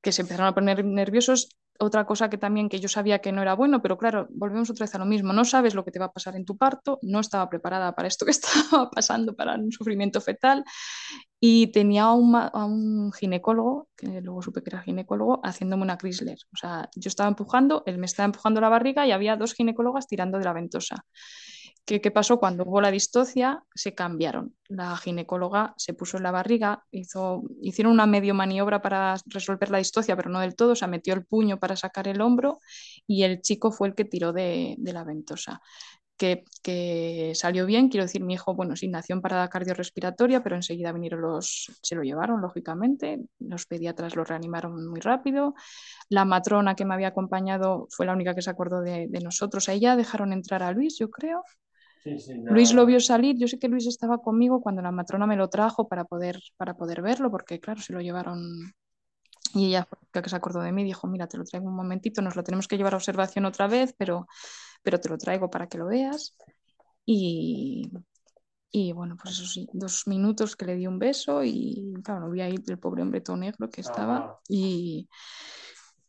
que se empezaron a poner nerviosos otra cosa que también que yo sabía que no era bueno, pero claro, volvemos otra vez a lo mismo, no sabes lo que te va a pasar en tu parto, no estaba preparada para esto que [laughs] estaba pasando, para un sufrimiento fetal, y tenía a un, a un ginecólogo, que luego supe que era ginecólogo, haciéndome una Chrysler. O sea, yo estaba empujando, él me estaba empujando la barriga y había dos ginecólogas tirando de la ventosa. ¿Qué, ¿Qué, pasó? Cuando hubo la distocia, se cambiaron. La ginecóloga se puso en la barriga, hizo, hicieron una medio maniobra para resolver la distocia, pero no del todo, o metió el puño para sacar el hombro y el chico fue el que tiró de, la ventosa. Que, salió bien, quiero decir, mi hijo, bueno, sí, nació en parada cardiorrespiratoria, pero enseguida vinieron los, se lo llevaron, lógicamente, los pediatras lo reanimaron muy rápido, la matrona que me había acompañado fue la única que se acordó de, nosotros, ella dejaron entrar a Luis, yo creo, Sí, sí, ya- Luis lo vio salir, yo sé que Luis estaba conmigo cuando la matrona me lo trajo para poder, para poder verlo, porque claro, se lo llevaron y ella la que se acordó de mí, dijo, mira, te lo traigo un momentito, nos lo tenemos que llevar a observación otra vez, pero, pero te lo traigo para que lo veas. Y, y bueno, pues eso sí, dos minutos que le di un beso y claro, vi ahí el pobre hombre todo negro que estaba Ajá. y,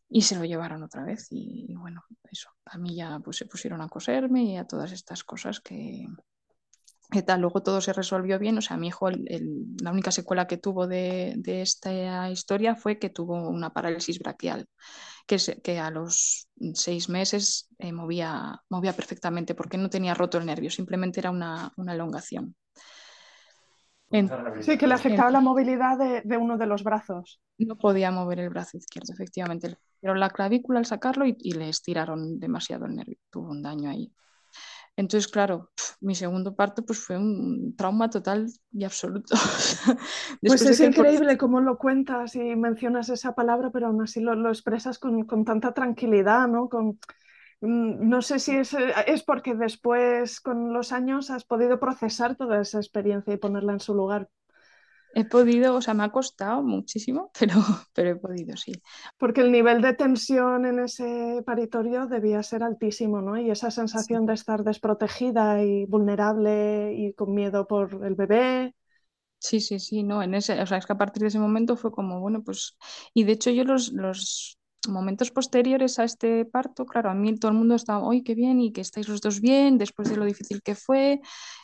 y se lo llevaron otra vez y, bueno, eso, a mí ya pues se pusieron a coserme y a todas estas cosas que, que tal, luego todo se resolvió bien, o sea, mi hijo, la única secuela que tuvo de, esta historia fue que tuvo una parálisis braquial, que, que a los seis meses eh, movía, movía perfectamente porque no tenía roto el nervio, simplemente era una, una elongación. En- Sí, que le afectaba la movilidad de, de uno de los brazos. no podía mover el brazo izquierdo, efectivamente. Le rompieron la clavícula al sacarlo y, y le estiraron demasiado el nervio, tuvo un daño ahí. Entonces, claro, pf, mi segundo parto pues fue un trauma total y absoluto. [laughs] Pues es por- increíble cómo lo cuentas y mencionas esa palabra, pero aún así lo, lo expresas con, con tanta tranquilidad, ¿no? Con, no sé si es, eh, es porque después, con los años, has podido procesar toda esa experiencia y ponerla en su lugar. He podido, o sea, me ha costado muchísimo, [laughs] pero, pero he podido, sí. Porque el nivel de tensión en ese paritorio debía ser altísimo, ¿no? Y esa sensación de estar desprotegida y vulnerable y con miedo por el bebé. Sí, sí, sí, no, en ese, o sea, es que a partir de ese momento fue como, bueno, pues, y de hecho yo los, los momentos posteriores a este parto, claro, a mí todo el mundo estaba, ¡ay, qué bien! Y que estáis los dos bien, después de lo difícil que fue,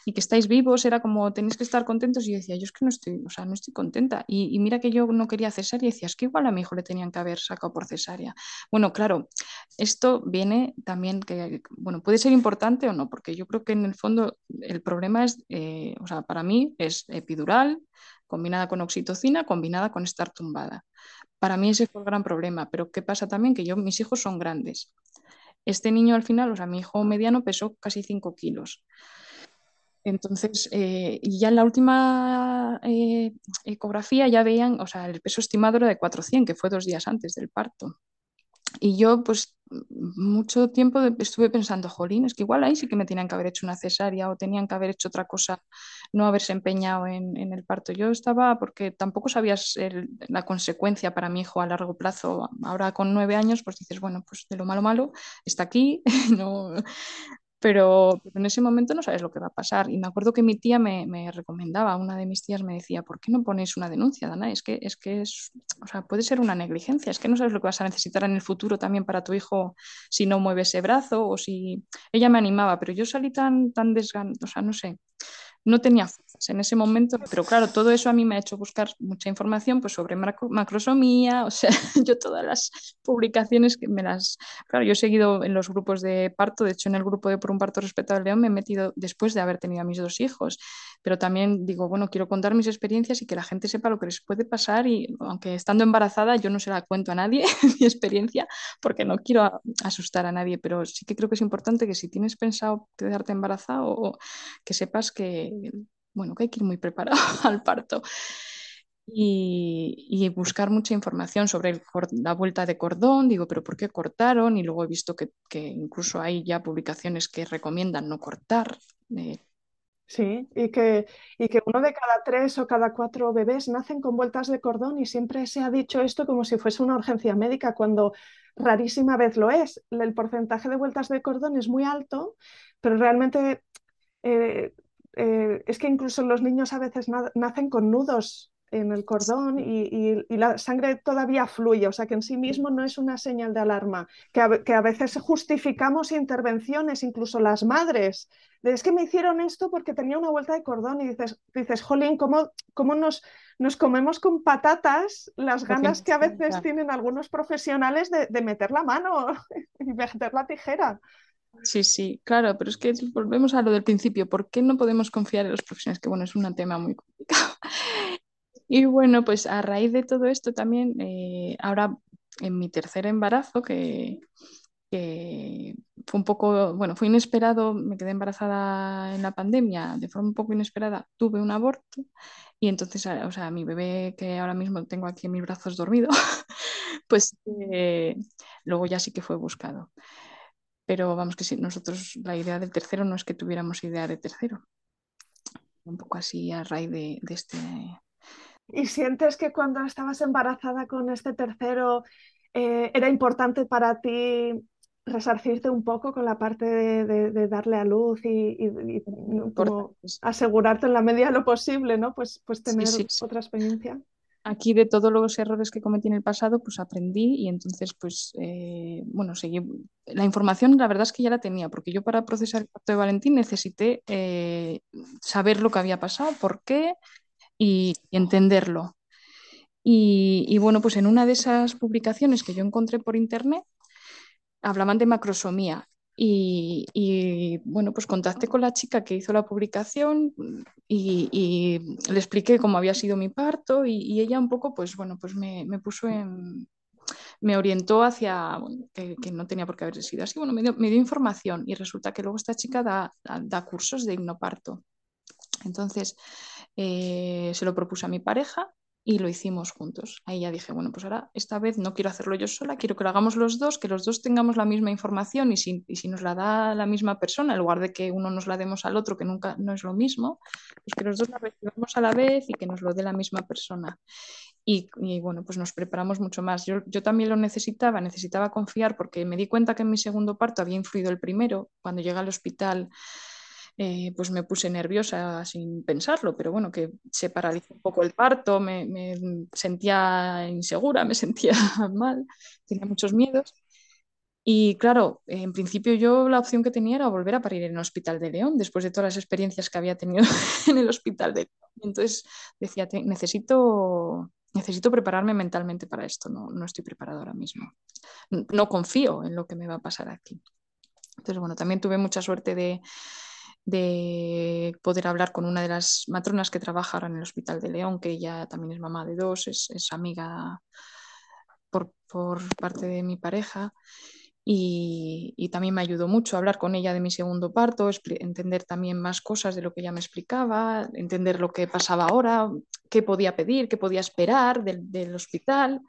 y que estáis vivos, era como, tenéis que estar contentos, y yo decía, yo es que no estoy, o sea, no estoy contenta, y, y mira que yo no quería cesárea, y decía, es que igual a mi hijo le tenían que haber sacado por cesárea. Bueno, claro, esto viene también que, bueno, puede ser importante o no, porque yo creo que en el fondo el problema es, eh, o sea, para mí es epidural, combinada con oxitocina, combinada con estar tumbada. Para mí ese fue el gran problema, pero ¿qué pasa también? Que yo, mis hijos son grandes. Este niño al final, o sea, mi hijo mediano pesó casi 5 kilos. Entonces, eh, ya en la última eh, ecografía ya veían, o sea, el peso estimado era de 400, que fue dos días antes del parto. Y yo, pues, mucho tiempo estuve pensando, jolín, es que igual ahí sí que me tenían que haber hecho una cesárea o tenían que haber hecho otra cosa, no haberse empeñado en, en el parto. Yo estaba, porque tampoco sabías la consecuencia para mi hijo a largo plazo. Ahora con nueve años, pues dices, bueno, pues de lo malo malo, está aquí, [laughs] no, pero, en ese momento no sabes lo que va a pasar. Y me acuerdo que mi tía me, me recomendaba, una de mis tías me decía, ¿por qué no ponéis una denuncia, Dana? Es que, es que es, o sea, puede ser una negligencia, es que no sabes lo que vas a necesitar en el futuro también para tu hijo si no mueve ese brazo o si... Ella me animaba, pero yo salí tan, tan o sea, no sé, no tenía fuerzas en ese momento, pero claro, todo eso a mí me ha hecho buscar mucha información pues, sobre macro- macrosomía, [laughs] o sea, yo todas las publicaciones que me las... Claro, yo he seguido en los grupos de parto, de hecho en el grupo de Por un parto respetado al león me he metido después de haber tenido a mis dos hijos, pero también digo, bueno, quiero contar mis experiencias y que la gente sepa lo que les puede pasar y aunque estando embarazada yo no se la cuento a nadie [laughs] mi experiencia porque no quiero asustar a nadie, pero sí que creo que es importante que si tienes pensado quedarte embarazada que sepas que, bueno, que hay que ir muy preparado [laughs] al parto. Y, buscar mucha información sobre la vuelta de cordón, digo, pero ¿por qué cortaron? Y luego he visto que, que incluso hay ya publicaciones que recomiendan no cortar. eh, Sí, y que, y que uno de cada tres o cada cuatro bebés nacen con vueltas de cordón y siempre se ha dicho esto como si fuese una urgencia médica, cuando rarísima vez lo es. El porcentaje de vueltas de cordón es muy alto, pero realmente eh, eh, es que incluso los niños a veces na- nacen con nudos en el cordón y, la sangre todavía fluye, o sea que en sí mismo no es una señal de alarma, que a, que a veces justificamos intervenciones, incluso las madres, es que me hicieron esto porque tenía una vuelta de cordón y dices, dices Jolín, ¿cómo, cómo nos, nos comemos con patatas las ganas que a veces tienen algunos profesionales de, de meter la mano [laughs] y meter la tijera? Sí, sí, claro, pero es que volvemos a lo del principio. ¿Por qué no podemos confiar en los profesionales? Que bueno, es un tema muy complicado. [laughs] Y bueno, pues a raíz de todo esto también, eh, ahora en mi tercer embarazo, que, fue un poco, bueno, fue inesperado, me quedé embarazada en la pandemia de forma un poco inesperada, tuve un aborto y entonces, o sea, mi bebé que ahora mismo tengo aquí en mis brazos dormido, [laughs] pues eh, luego ya sí que fue buscado. Pero vamos que sí, nosotros la idea del tercero no es que tuviéramos idea de tercero. Un poco así a raíz de, este... ¿Y sientes que cuando estabas embarazada con este tercero eh, era importante para ti resarcirte un poco con la parte de, darle a luz y, asegurarte en la medida de lo posible, ¿no? Pues, pues tener otra experiencia aquí de todos los errores que cometí en el pasado, pues aprendí y entonces, pues, eh, bueno, seguí. La información, la verdad es que ya la tenía, porque yo para procesar el pacto de Valentín necesité eh, saber lo que había pasado, por qué y, entenderlo. Y, y, bueno, pues en una de esas publicaciones que yo encontré por internet, hablaban de macrosomía y, bueno, pues contacté con la chica que hizo la publicación y, le expliqué cómo había sido mi parto y, ella un poco, pues bueno, pues me, puso en, me orientó hacia, que, no tenía por qué haber sido así, bueno, me dio, información y resulta que luego esta chica da, da, cursos de hipnoparto. Entonces, eh, se lo propuse a mi pareja y lo hicimos juntos. Ahí ya dije, bueno, pues ahora esta vez no quiero hacerlo yo sola, quiero que lo hagamos los dos, que los dos tengamos la misma información y si, y si nos la da la misma persona, en lugar de que uno nos la demos al otro, que nunca no es lo mismo, pues que los dos la recibamos a la vez y que nos lo dé la misma persona. Y, y bueno, pues nos preparamos mucho más. Yo, yo también lo necesitaba, necesitaba confiar porque me di cuenta que en mi segundo parto había influido el primero. Cuando llegué al hospital eh, pues me puse nerviosa sin pensarlo, pero bueno, que se paralizó un poco el parto, me, sentía insegura, me [laughs] sentía mal, tenía muchos miedos. Y claro, en principio yo la opción que tenía era volver a parir en el Hospital de León, después de todas las experiencias que había tenido [laughs] en el Hospital de León. Entonces decía, necesito, necesito prepararme mentalmente para esto, no, no estoy preparada ahora mismo. No confío en lo que me va a pasar aquí. Entonces, bueno, también tuve mucha suerte de, de poder hablar con una de las matronas que trabaja ahora en el Hospital de León, que ella también es mamá de dos, es, amiga por, parte de mi pareja. Y, también me ayudó mucho a hablar con ella de mi segundo parto, entender también más cosas de lo que ella me explicaba, entender lo que pasaba ahora, qué podía pedir, qué podía esperar del hospital.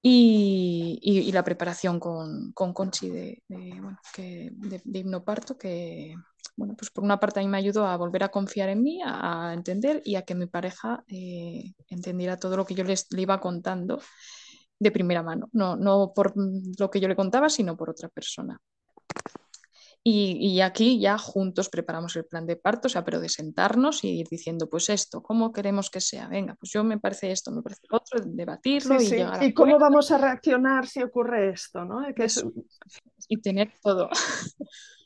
Y, la preparación con, con Conchi de, bueno, que, de, hipnoparto, que bueno, pues por una parte a mí me ayudó a volver a confiar en mí, a, entender y a que mi pareja eh, entendiera todo lo que yo les, le iba contando de primera mano, no, no por lo que yo le contaba, sino por otra persona. Y, aquí ya juntos preparamos el plan de parto, o sea, pero de sentarnos y ir diciendo, pues esto, ¿cómo queremos que sea? Venga, pues yo me parece esto, me parece otro, debatirlo y llegar ¿Y cómo vamos a reaccionar si ocurre esto, ¿no? Y tener todo. [laughs]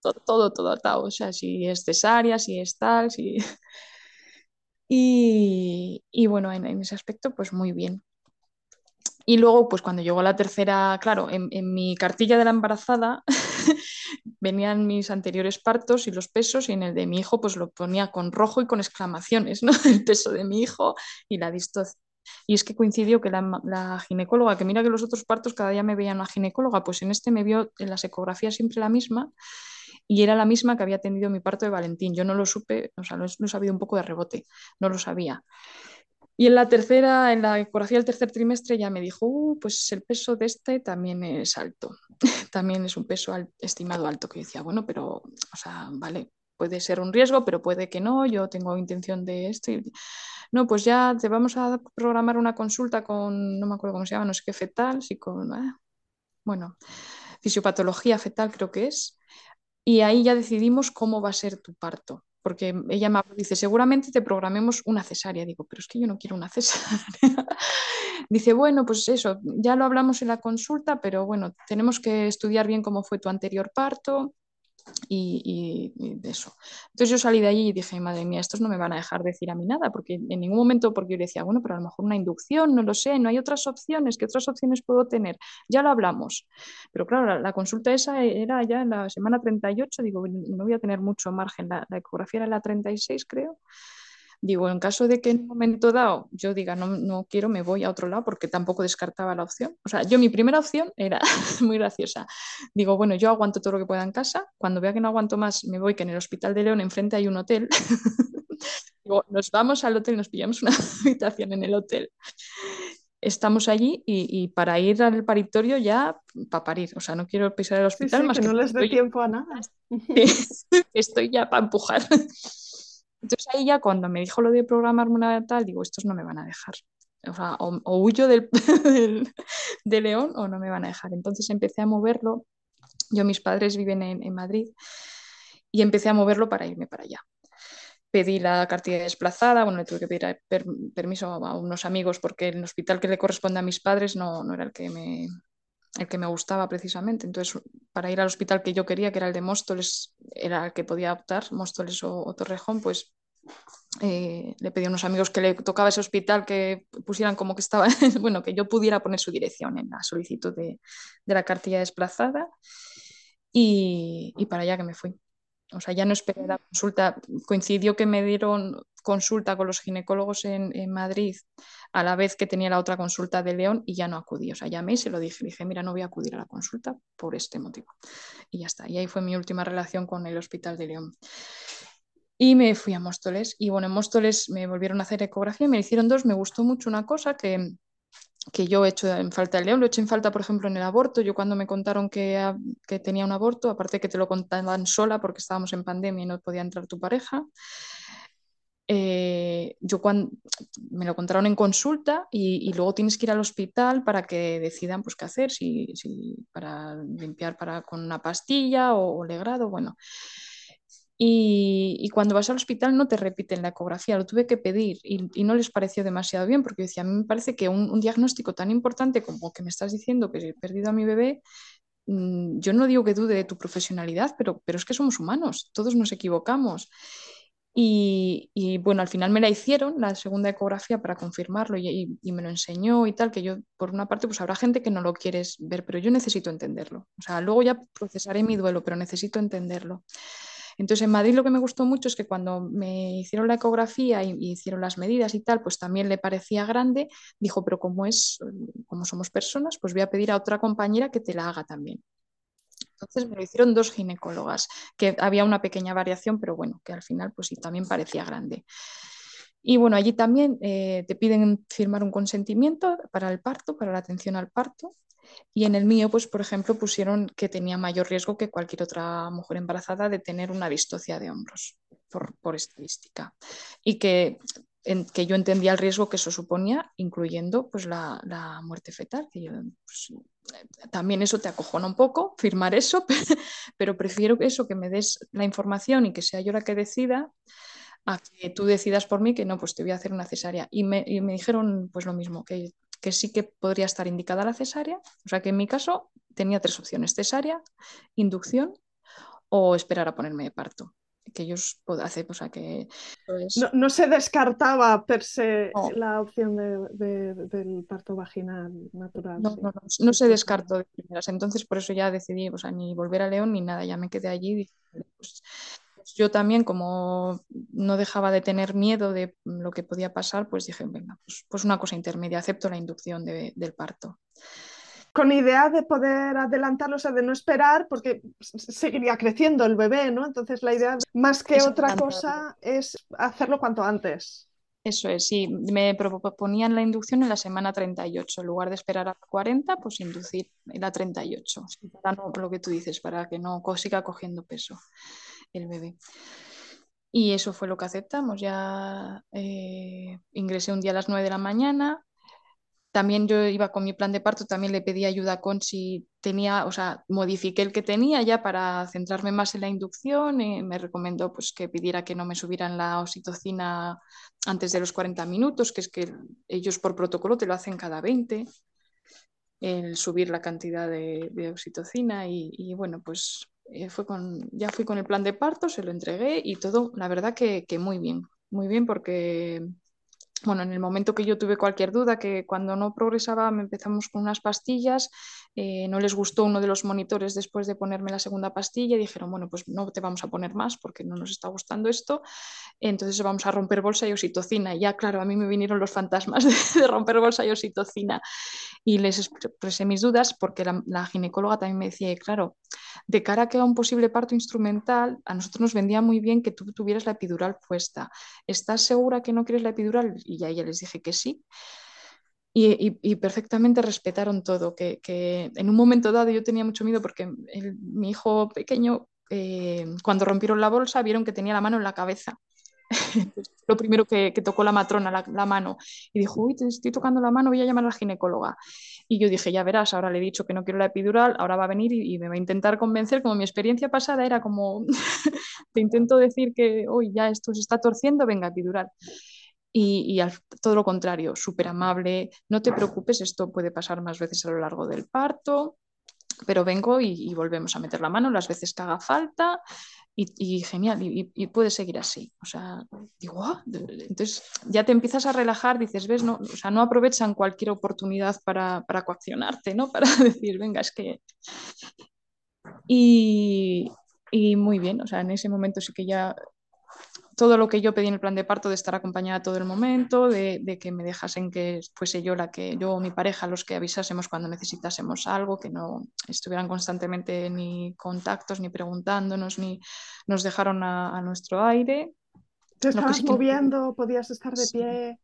todo, todo, atado, o sea, si es cesárea, si es tal, si... [laughs] Y, y bueno, en, en ese aspecto, pues muy bien. Y luego, pues cuando llegó la tercera, claro, en, mi cartilla de la embarazada [laughs] venían mis anteriores partos y los pesos y en el de mi hijo pues lo ponía con rojo y con exclamaciones, ¿no? [laughs] El peso de mi hijo y la distancia. Y es que coincidió que la, ginecóloga, que mira que los otros partos cada día me veían una ginecóloga, pues en este me vio en las ecografías siempre la misma y era la misma que había tenido mi parto de Valentín. Yo no lo supe, o sea, lo he sabido un poco de rebote, no lo sabía. Y en la tercera, en la ecografía del tercer trimestre ya me dijo, uh, pues el peso de este también es alto, [laughs] también es un peso estimado alto, que decía, bueno, pero, o sea, vale, puede ser un riesgo, pero puede que no, yo tengo intención de esto. no, pues ya te vamos a programar una consulta con, no me acuerdo cómo se llama, no sé qué fetal, sí, con, ah, bueno, fisiopatología fetal creo que es, y ahí ya decidimos cómo va a ser tu parto porque ella me dice, seguramente te programemos una cesárea. Digo, pero es que yo no quiero una cesárea. [laughs] dice, bueno, pues eso, ya lo hablamos en la consulta, pero bueno, tenemos que estudiar bien cómo fue tu anterior parto y, de eso. Entonces yo salí de allí y dije, madre mía, estos no me van a dejar decir a mí nada, porque en ningún momento, porque yo decía, bueno, pero a lo mejor una inducción, no lo sé, no hay otras opciones, ¿qué otras opciones puedo tener? Ya lo hablamos. Pero claro, la, consulta esa era ya en la semana 38, digo, no voy a tener mucho margen, la, la ecografía era la 36, creo. Digo, en caso de que en un momento dado yo diga no, no quiero, me voy a otro lado porque tampoco descartaba la opción. O sea, yo mi primera opción era [laughs] muy graciosa. Digo, bueno, yo aguanto todo lo que pueda en casa. Cuando vea que no aguanto más, me voy, que en el Hospital de León enfrente hay un hotel. [laughs] Digo, nos vamos al hotel, nos pillamos una [laughs] habitación en el hotel. Estamos allí y, para ir al paritorio ya para parir. O sea, no quiero pisar el hospital más que, no les dé tiempo a nada. Estoy ya para empujar. Entonces ahí ya cuando me dijo lo de programar una tal, digo, estos no me van a dejar. O sea, o, huyo [laughs] del, de León o no me van a dejar. Entonces empecé a moverlo. Yo, mis padres viven en, Madrid y empecé a moverlo para irme para allá. Pedí la cartilla desplazada, bueno, le tuve que pedir permiso a unos amigos porque el hospital que le corresponde a mis padres no, no era el que me, el que me gustaba precisamente. Entonces, para ir al hospital que yo quería, que era el de Móstoles, era el que podía optar, Móstoles o, Torrejón, pues eh, le pedí a unos amigos que le tocaba ese hospital que pusieran como que estaba, [laughs] bueno, que yo pudiera poner su dirección en la solicitud de, la cartilla desplazada y, para allá que me fui. O sea, ya no esperé la consulta. Coincidió que me dieron consulta con los ginecólogos en Madrid a la vez que tenía la otra consulta de León y ya no acudí. O sea, llamé y se lo dije. Dije, mira, no voy a acudir a la consulta por este motivo. Y ya está. Y ahí fue mi última relación con el Hospital de León. Y me fui a Móstoles. Y bueno, en Móstoles me volvieron a hacer ecografía. Me hicieron dos. Me gustó mucho una cosa que, que yo he hecho en falta el león, lo he hecho en falta, por ejemplo, en el aborto. Yo cuando me contaron que, que tenía un aborto, aparte que te lo contaban sola porque estábamos en pandemia y no podía entrar tu pareja, eh, yo cuando me lo contaron en consulta y, luego tienes que ir al hospital para que decidan pues qué hacer, si, si para limpiar para, con una pastilla o, legrado, bueno. Y, cuando vas al hospital no te repiten la ecografía, lo tuve que pedir y, no les pareció demasiado bien porque decía, a mí me parece que un, diagnóstico tan importante como que me estás diciendo que he perdido a mi bebé, mm, yo no digo que dude de tu profesionalidad, pero, pero es que somos humanos, todos nos equivocamos. Y, bueno, al final me la hicieron, la segunda ecografía, para confirmarlo y, me lo enseñó y tal, que yo, por una parte, pues habrá gente que no lo quieres ver, pero yo necesito entenderlo. O sea, luego ya procesaré mi duelo, pero necesito entenderlo. Entonces, en Madrid lo que me gustó mucho es que cuando me hicieron la ecografía y, hicieron las medidas y tal, pues también le parecía grande. Dijo, pero como es, como somos personas, pues voy a pedir a otra compañera que te la haga también. Entonces me lo hicieron dos ginecólogas, que había una pequeña variación, pero bueno, que al final pues sí, también parecía grande. Y bueno, allí también eh, te piden firmar un consentimiento para el parto, para la atención al parto. Y en el mío, pues por ejemplo, pusieron que tenía mayor riesgo que cualquier otra mujer embarazada de tener una distocia de hombros, por, por estadística. Y que que yo entendía el riesgo que eso suponía, incluyendo pues, la, la muerte fetal. Que yo, pues, también eso te acojona un poco, firmar eso, [laughs] pero prefiero eso, que me des la información y que sea yo la que decida, a que tú decidas por mí que no, pues te voy a hacer una cesárea. Y me, y me dijeron pues lo mismo, que, que sí que podría estar indicada la cesárea, o sea que en mi caso tenía tres opciones, cesárea, inducción o esperar a ponerme de parto que ellos hacer, o sea que... No, se descartaba per se la opción de, del parto vaginal natural. No, no, no, se descartó de primeras, entonces por eso ya decidí, o sea, ni volver a León ni nada, ya me quedé allí. Y, pues, pues, yo también, como no dejaba de tener miedo de lo que podía pasar, pues dije, venga, pues, pues una cosa intermedia, acepto la inducción del parto con idea de poder adelantarlo, o sea, de no esperar, porque seguiría creciendo el bebé, ¿no? Entonces la idea, más que otra cosa, es hacerlo cuanto antes. Eso es, sí, me proponían la inducción en la semana 38, en lugar de esperar a 40, pues inducir en la 38, para no, lo que tú dices, para que no siga cogiendo peso el bebé. Y eso fue lo que aceptamos, ya eh, ingresé un día a las 9 de la mañana, también yo iba con mi plan de parto, también le pedí ayuda con si tenía, o sea, modifiqué el que tenía ya para centrarme más en la inducción. y me recomendó pues, que pidiera que no me subieran la oxitocina antes de los 40 minutos, que es que ellos por protocolo te lo hacen cada 20, el subir la cantidad de, oxitocina. Y, bueno, pues eh, fue con, ya fui con el plan de parto, se lo entregué y todo, la verdad que, que muy bien, muy bien porque bueno, en el momento que yo tuve cualquier duda, que cuando no progresaba me empezamos con unas pastillas, eh, no les gustó uno de los monitores después de ponerme la segunda pastilla dijeron, bueno, pues no te vamos a poner más porque no nos está gustando esto, entonces vamos a romper bolsa y oxitocina. Y ya, claro, a mí me vinieron los fantasmas [laughs] de, romper bolsa y oxitocina y les expresé mis dudas porque la, la, ginecóloga también me decía, claro, de cara a que a un posible parto instrumental, a nosotros nos vendía muy bien que tú tuvieras la epidural puesta. ¿Estás segura que no quieres la epidural? Y ya, ya les dije que sí. Y, perfectamente respetaron todo, que, en un momento dado yo tenía mucho miedo porque mi hijo pequeño, eh, cuando rompieron la bolsa, vieron que tenía la mano en la cabeza. [laughs] lo primero que, tocó la matrona, la, mano, y dijo, uy, te estoy tocando la mano, voy a llamar a la ginecóloga. Y yo dije, ya verás, ahora le he dicho que no quiero la epidural, ahora va a venir y, me va a intentar convencer, como mi experiencia pasada era como, [laughs] te intento decir que, uy, ya esto se está torciendo, venga, epidural y, todo lo contrario, súper amable, no te preocupes, esto puede pasar más veces a lo largo del parto, pero vengo y, volvemos a meter la mano las veces que haga falta y, genial, y, puede seguir así. O sea, digo, ah", entonces ya te empiezas a relajar, dices, ves, no, o sea, no aprovechan cualquier oportunidad para, para coaccionarte, ¿no? [laughs] Para decir, venga, es que... Y, y muy bien, o sea, en ese momento sí que ya todo lo que yo pedí en el plan de parto de estar acompañada todo el momento, de, que me dejasen que fuese yo la que, yo o mi pareja los que avisásemos cuando necesitásemos algo, que no estuvieran constantemente ni contactos, ni preguntándonos, ni nos dejaron a, nuestro aire. Te estabas moviendo, podías estar de pie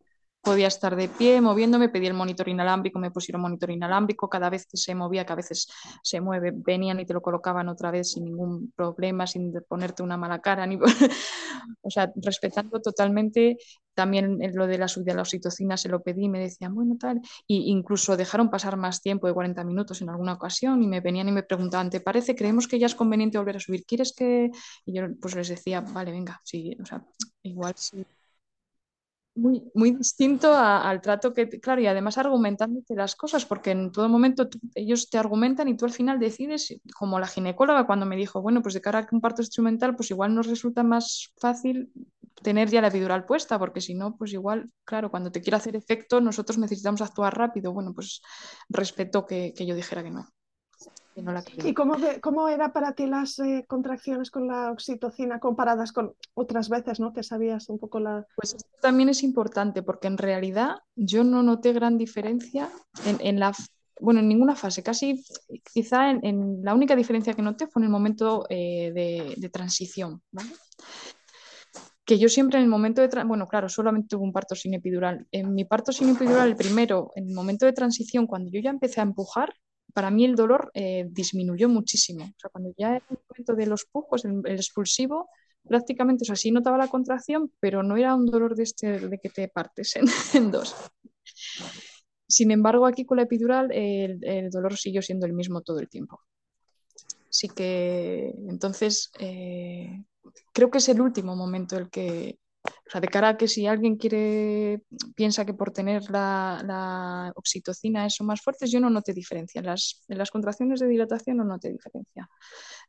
podía estar de pie moviéndome, pedí el monitor inalámbrico, me pusieron monitor inalámbrico, cada vez que se movía, que a veces se mueve, venían y te lo colocaban otra vez sin ningún problema, sin ponerte una mala cara, ni... [laughs] o sea, respetando totalmente también lo de la subida de la oxitocina se lo pedí, me decían, bueno, tal, y incluso dejaron pasar más tiempo de 40 minutos en alguna ocasión y me venían y me preguntaban, ¿te parece? Creemos que ya es conveniente volver a subir, ¿quieres que...? Y yo pues les decía, vale, venga, sí, o sea, igual sí muy, muy distinto al trato que, claro, y además argumentándote las cosas, porque en todo momento ellos te argumentan y tú al final decides, como la ginecóloga cuando me dijo, bueno, pues de cara a un parto instrumental, pues igual nos resulta más fácil tener ya la epidural puesta, porque si no, pues igual, claro, cuando te quiera hacer efecto, nosotros necesitamos actuar rápido. Bueno, pues respeto que, que yo dijera que no. ¿Y cómo, cómo, era para ti las eh, contracciones con la oxitocina comparadas con otras veces, ¿no? Que sabías un poco la... Pues esto también es importante porque en realidad yo no noté gran diferencia en, en la... Bueno, en ninguna fase, casi quizá en, la única diferencia que noté fue en el momento eh, de, de, transición, ¿vale? que yo siempre en el momento de, bueno, claro, solamente tuve un parto sin epidural. En mi parto sin epidural, el primero, en el momento de transición, cuando yo ya empecé a empujar, para mí el dolor eh, disminuyó muchísimo. O sea, cuando ya era el momento de los pujos, el, expulsivo, prácticamente, o sea, sí notaba la contracción, pero no era un dolor de este de que te partes en, [laughs] dos. Sin embargo, aquí con la epidural el, dolor siguió siendo el mismo todo el tiempo. Así que entonces eh, creo que es el último momento el que, o sea, de cara a que si alguien quiere, piensa que por tener la, oxitocina son más fuertes, yo no noté diferencia. En las, en las contracciones de dilatación no noté diferencia.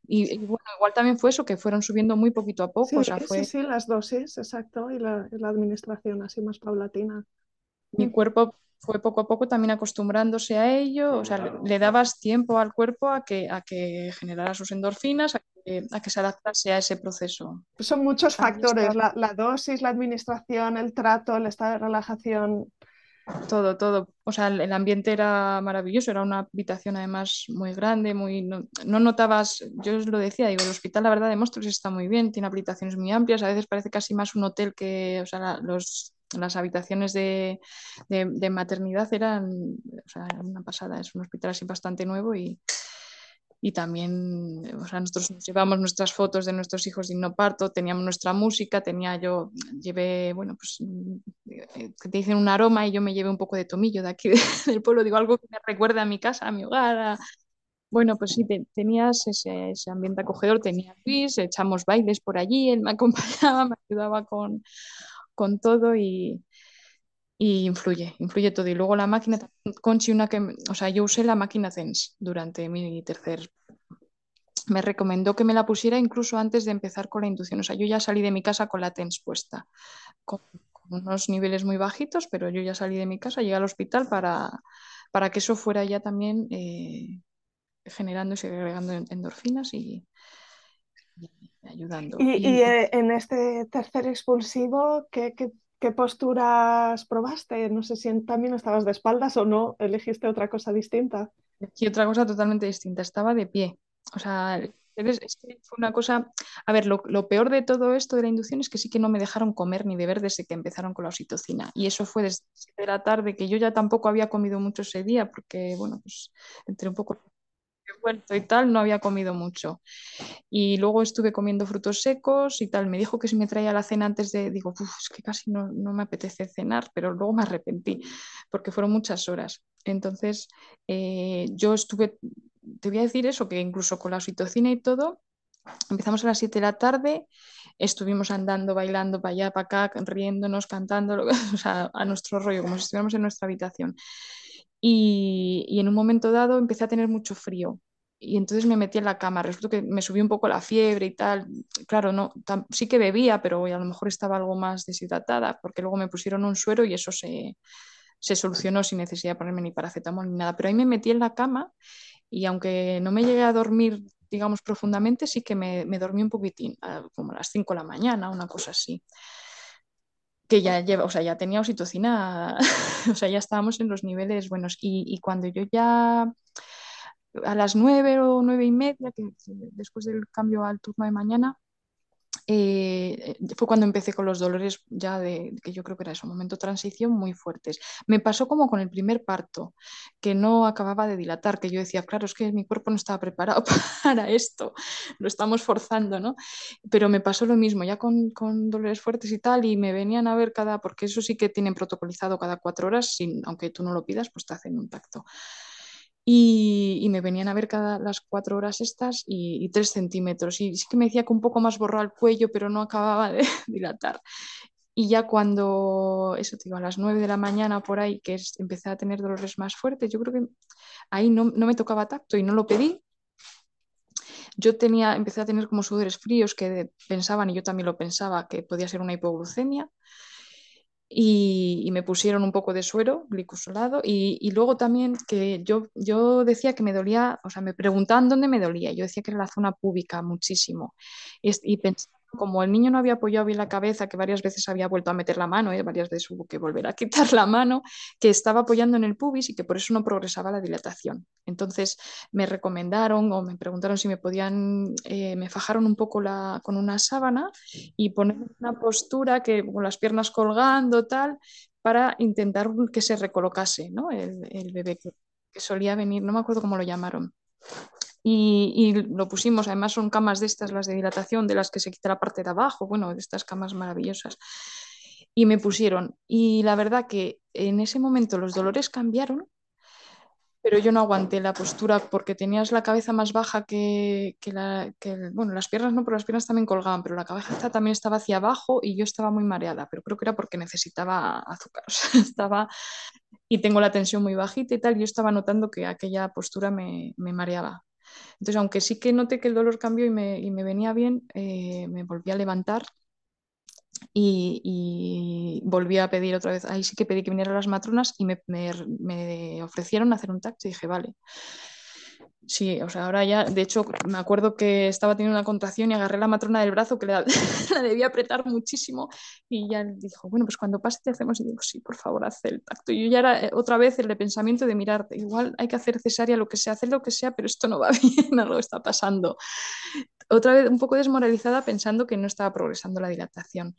Y, bueno, igual también fue eso, que fueron subiendo muy poquito a poco. Sí, fue... sí, sí, las dosis, exacto, y la, la administración así más paulatina. Mi cuerpo fue poco a poco también acostumbrándose a ello, o sea, le, dabas tiempo al cuerpo a que, a que generara sus endorfinas, a que, se adaptase a ese proceso. Son muchos factores, la, dosis, la administración, el trato, el estado de relajación. Todo, todo. O sea, el, ambiente era maravilloso, era una habitación además muy grande, muy no, notabas, yo os lo decía, digo, el hospital la verdad de monstruos está muy bien, tiene habitaciones muy amplias, a veces parece casi más un hotel que, o sea, los las habitaciones de, maternidad eran, una pasada, es un hospital así bastante nuevo y, también, o sea, nosotros llevamos nuestras fotos de nuestros hijos de parto, teníamos nuestra música, tenía yo, llevé, bueno, pues que te dicen un aroma y yo me llevé un poco de tomillo de aquí [laughs] del pueblo, digo algo que me recuerda a mi casa, a mi hogar, Bueno, pues sí, tenías ese, ambiente acogedor, tenía Luis, echamos bailes por allí, él me acompañaba, [laughs] me ayudaba con, todo y, influye, influye todo. Y luego la máquina, Conchi, una que, o sea, yo usé la máquina Sense durante mi tercer me recomendó que me la pusiera incluso antes de empezar con la inducción. O sea, yo ya salí de mi casa con la TENS puesta, con, unos niveles muy bajitos, pero yo ya salí de mi casa, llegué al hospital para, para que eso fuera ya también eh, generando y segregando endorfinas y, ayudando. Y, eh, en este tercer expulsivo, ¿qué, qué, posturas probaste? No sé si también estabas de espaldas o no, elegiste otra cosa distinta. Elegí otra cosa totalmente distinta, estaba de pie. O sea, es que fue una cosa. A ver, lo, peor de todo esto de la inducción es que sí que no me dejaron comer ni beber desde que empezaron con la oxitocina. Y eso fue desde la tarde, que yo ya tampoco había comido mucho ese día, porque, bueno, pues entre un poco vuelto y tal, no había comido mucho. Y luego estuve comiendo frutos secos y tal. Me dijo que si me traía la cena antes de, digo, es que casi no, no, me apetece cenar, pero luego me arrepentí porque fueron muchas horas. Entonces, eh, yo estuve te voy a decir eso, que incluso con la oxitocina y todo, empezamos a las 7 de la tarde, estuvimos andando, bailando para allá, para acá, riéndonos, cantando, [laughs] o sea, a nuestro rollo, como si estuviéramos en nuestra habitación. Y, en un momento dado empecé a tener mucho frío. Y entonces me metí en la cama. Resulta que me subió un poco la fiebre y tal. Claro, no, sí que bebía, pero a lo mejor estaba algo más deshidratada, porque luego me pusieron un suero y eso se, se solucionó sin necesidad de ponerme ni paracetamol ni nada. Pero ahí me metí en la cama y aunque no me llegué a dormir, digamos, profundamente, sí que me, dormí un poquitín, como a las 5 de la mañana, una cosa así. Que ya lleva, o sea, ya tenía oxitocina, [laughs] o sea, ya estábamos en los niveles buenos. Y, cuando yo ya a las 9 o nueve y media, que después del cambio al turno de mañana, eh, fue cuando empecé con los dolores ya de que yo creo que era ese momento transición muy fuertes. Me pasó como con el primer parto, que no acababa de dilatar, que yo decía, claro, es que mi cuerpo no estaba preparado [laughs] para esto, lo estamos forzando, ¿no? Pero me pasó lo mismo, ya con, dolores fuertes y tal, y me venían a ver cada, porque eso sí que tienen protocolizado cada cuatro horas, aunque tú no lo pidas, pues te hacen un tacto. Y, me venían a ver cada las cuatro horas estas y, tres centímetros. Y sí que me decía que un poco más borró el cuello, pero no acababa de [laughs] dilatar. Y ya cuando, eso te digo, a las nueve de la mañana por ahí, que empecé a tener dolores más fuertes, yo creo que ahí no, no me tocaba tacto y no lo pedí. Yo tenía, empecé a tener como sudores fríos que pensaban, y yo también lo pensaba, que podía ser una hipoglucemia y, me pusieron un poco de suero glicosolado y, y, luego también que yo, yo decía que me dolía, o sea, me preguntaban dónde me dolía, yo decía que era la zona pública muchísimo y, y como el niño no había apoyado bien la cabeza, que varias veces había vuelto a meter la mano, ¿eh? varias veces hubo que volver a quitar la mano, que estaba apoyando en el pubis y que por eso no progresaba la dilatación. Entonces me recomendaron o me preguntaron si me podían, eh, me fajaron un poco con una sábana y poner una postura que con las piernas colgando, tal, para intentar que se recolocase ¿no? el, bebé que, que solía venir, no me acuerdo cómo lo llamaron. Y, lo pusimos, además son camas de estas, las de dilatación, de las que se quita la parte de abajo, bueno, de estas camas maravillosas. Y me pusieron. Y la verdad que en ese momento los dolores cambiaron, pero yo no aguanté la postura porque tenías la cabeza más baja que, la, bueno, las piernas no, pero las piernas también colgaban, pero la cabeza también estaba hacia abajo y yo estaba muy mareada, pero creo que era porque necesitaba azúcar, [laughs] estaba y tengo la tensión muy bajita y tal, yo estaba notando que aquella postura me, me mareaba. Entonces, aunque sí que noté que el dolor cambió y me, y me venía bien, eh, me volví a levantar y, y, volví a pedir otra vez. Ahí sí que pedí que vinieran las matronas y me, me, me ofrecieron hacer un y dije, vale. Sí, o sea, ahora ya, de hecho, me acuerdo que estaba teniendo una contracción y agarré la matrona del brazo que la, [laughs] la debía apretar muchísimo y ya dijo, bueno, pues cuando pase te hacemos y digo, sí, por favor, haz el tacto. Y yo ya era eh, otra vez el de pensamiento de mirar, igual hay que hacer cesárea, lo que sea, hacer lo que sea, pero esto no va [laughs] bien, algo está pasando. Otra vez un poco desmoralizada pensando que no estaba progresando la dilatación.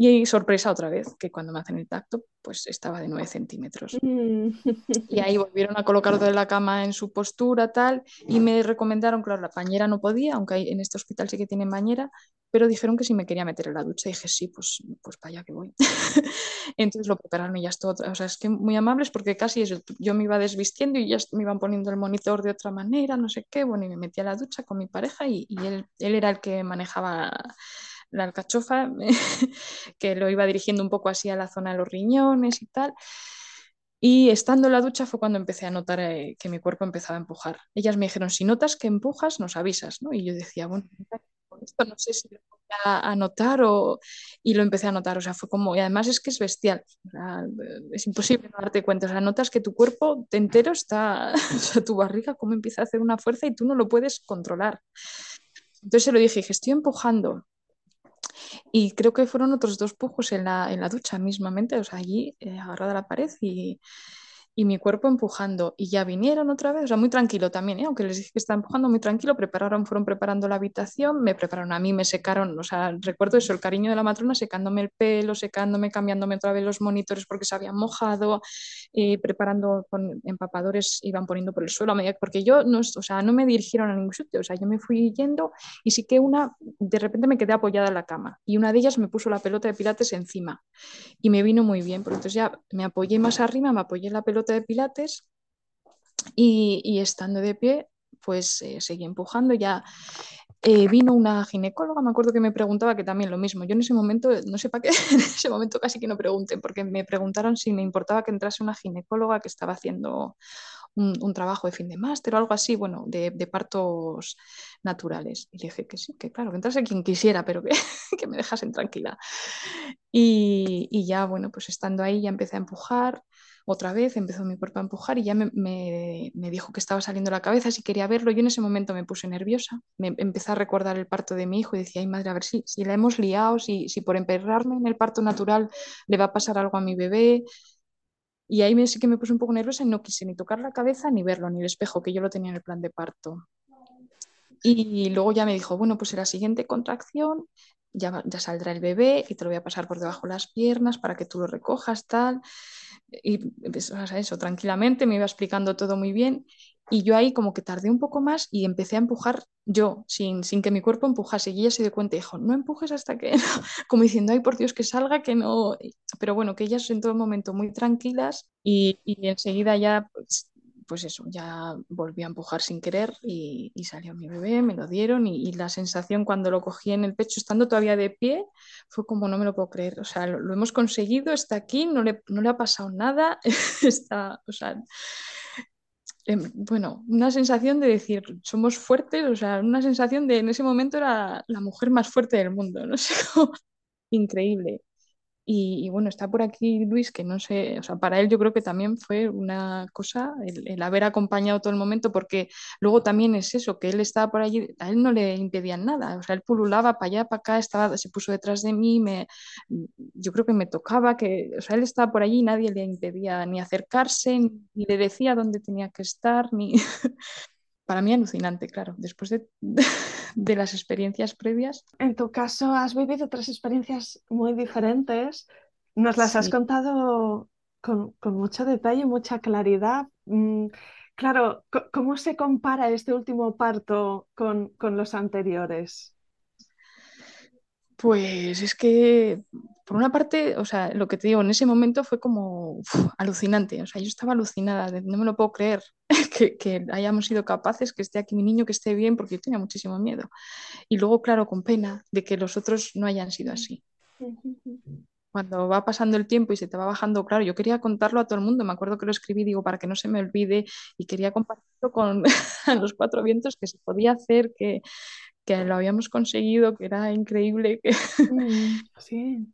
Y sorpresa otra vez, que cuando me hacen el tacto, pues estaba de 9 centímetros. Mm. Y ahí volvieron a colocar de la cama en su postura, tal, y me recomendaron, claro, la pañera no podía, aunque en este hospital sí que tienen bañera, pero dijeron que si me quería meter en la ducha, dije, sí, pues, pues para allá que voy. [laughs] Entonces lo prepararon y ya está, o sea, es que muy amables porque casi eso, yo me iba desvistiendo y ya me iban poniendo el monitor de otra manera, no sé qué, bueno, y me metí a la ducha con mi pareja y, y él, él era el que manejaba la alcachofa, [laughs] que lo iba dirigiendo un poco así a la zona de los riñones y tal. Y estando en la ducha fue cuando empecé a notar eh, que mi cuerpo empezaba a empujar. Ellas me dijeron, si notas que empujas, nos avisas, ¿no? Y yo decía, bueno, esto no sé si lo voy a, notar o... Y lo empecé a notar, o sea, fue como... Y además es que es bestial, es imposible no darte cuenta, o sea, notas que tu cuerpo te entero está, [laughs] o sea, tu barriga como empieza a hacer una fuerza y tú no lo puedes controlar. Entonces se lo dije, dije, estoy empujando, y creo que fueron otros dos pujos en la, en la ducha mismamente, o sea, allí eh, agarrada a la pared y, y mi cuerpo empujando. Y ya vinieron otra vez, o sea, muy tranquilo también, ¿eh? aunque les dije que estaba empujando muy tranquilo, prepararon, fueron preparando la habitación, me prepararon a mí, me secaron, o sea, recuerdo eso, el cariño de la matrona secándome el pelo, secándome, cambiándome otra vez los monitores porque se habían mojado, eh, preparando con empapadores, iban poniendo por el suelo, a medida, porque yo no, o sea, no me dirigieron a ningún sitio, o sea, yo me fui yendo y sí que una, de repente me quedé apoyada en la cama y una de ellas me puso la pelota de pilates encima y me vino muy bien, porque entonces ya me apoyé más arriba, me apoyé en la pelota de pilates y, estando de pie, pues eh, seguí empujando. Ya eh, vino una ginecóloga, me acuerdo que me preguntaba que también lo mismo. Yo en ese momento, no sé para qué, [laughs] en ese momento casi que no pregunten, porque me preguntaron si me importaba que entrase una ginecóloga que estaba haciendo un, trabajo de fin de máster o algo así, bueno, de, partos naturales. Y dije que sí, que claro, que entrase quien quisiera, pero que, [laughs] me dejasen tranquila. Y, ya, bueno, pues estando ahí ya empecé a empujar otra vez, empezó mi cuerpo a empujar y ya me, dijo que estaba saliendo la cabeza, si quería verlo. Yo en ese momento me puse nerviosa, me empecé a recordar el parto de mi hijo y decía, ay madre, a ver si, si la hemos liado, si, si por emperrarme en el parto natural le va a pasar algo a mi bebé. Y ahí sí que me puse un poco nerviosa y no quise ni tocar la cabeza ni verlo, ni el espejo, que yo lo tenía en el plan de parto. Y luego ya me dijo, bueno, pues en la siguiente contracción ya, ya saldrá el bebé y te lo voy a pasar por debajo de las piernas para que tú lo recojas, tal y a eso, tranquilamente, me iba explicando todo muy bien y yo ahí como que tardé un poco más y empecé a empujar yo, sin, sin que mi cuerpo empujase. Y ella se dio cuenta y dijo, no empujes hasta que, [laughs] como diciendo, ay, por Dios, que salga, que no. Pero bueno, que ellas en todo momento muy tranquilas y, y enseguida ya pues, pues eso, ya volví a empujar sin querer y, salió mi bebé, me lo dieron y, la sensación cuando lo cogí en el pecho, estando todavía de pie, fue como no me lo puedo creer. O sea, lo, hemos conseguido, está aquí, no le, no le ha pasado nada, [laughs] está, o sea, em, bueno, una sensación de decir, somos fuertes, o sea, una sensación de en ese momento era la mujer más fuerte del mundo, no [laughs] sé, increíble. Y, bueno, está por aquí Luis, que no sé, o sea, para él yo creo que también fue una cosa el, haber acompañado todo el momento, porque luego también es eso, que él estaba por allí, a él no le impedían nada, o sea, él pululaba para allá, para acá, estaba, se puso detrás de mí, me, yo creo que me tocaba, que, o sea, él estaba por allí y nadie le impedía ni acercarse, ni le decía dónde tenía que estar, ni... [laughs] para mí alucinante, claro, después de, [laughs] de, las experiencias previas. En tu caso has vivido tres experiencias muy diferentes, nos las has contado con, con, mucho detalle, mucha claridad. Mm, claro, ¿cómo se compara este último parto con, con los anteriores? Pues es que, por una parte, o sea, lo que te digo, en ese momento fue como alucinante, o sea, yo estaba alucinada, no me lo puedo creer [laughs] que, hayamos sido capaces, que esté aquí mi niño, que esté bien, porque yo tenía muchísimo miedo. Y luego, claro, con pena de que los otros no hayan sido así. Cuando va pasando el tiempo y se te va bajando, claro, yo quería contarlo a todo el mundo, me acuerdo que lo escribí, digo, para que no se me olvide, y quería compartirlo con [laughs] los cuatro vientos, que se podía hacer, que, que lo habíamos conseguido, que era increíble. Que... Mm, [laughs] sí.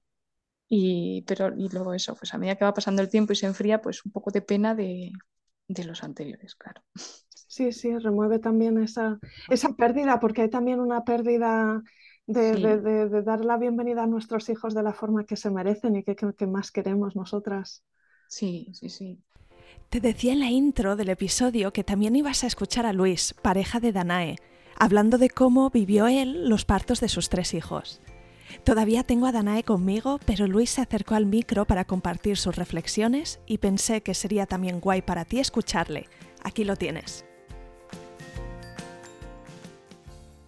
Y, pero, y luego eso, pues a medida que va pasando el tiempo y se enfría, pues un poco de pena de, de los anteriores, claro. Sí, sí, remueve también esa, esa pérdida, porque hay también una pérdida de, de, de, dar la bienvenida a nuestros hijos de la forma que se merecen y que, que, que más queremos nosotras. Sí, sí, sí. Te decía en la intro del episodio que también ibas a escuchar a Luis, pareja de Danae, hablando de cómo vivió él los partos de sus tres hijos. Todavía tengo a Danae conmigo, pero Luis se acercó al micro para compartir sus reflexiones y pensé que sería también guay para ti escucharle. Aquí lo tienes.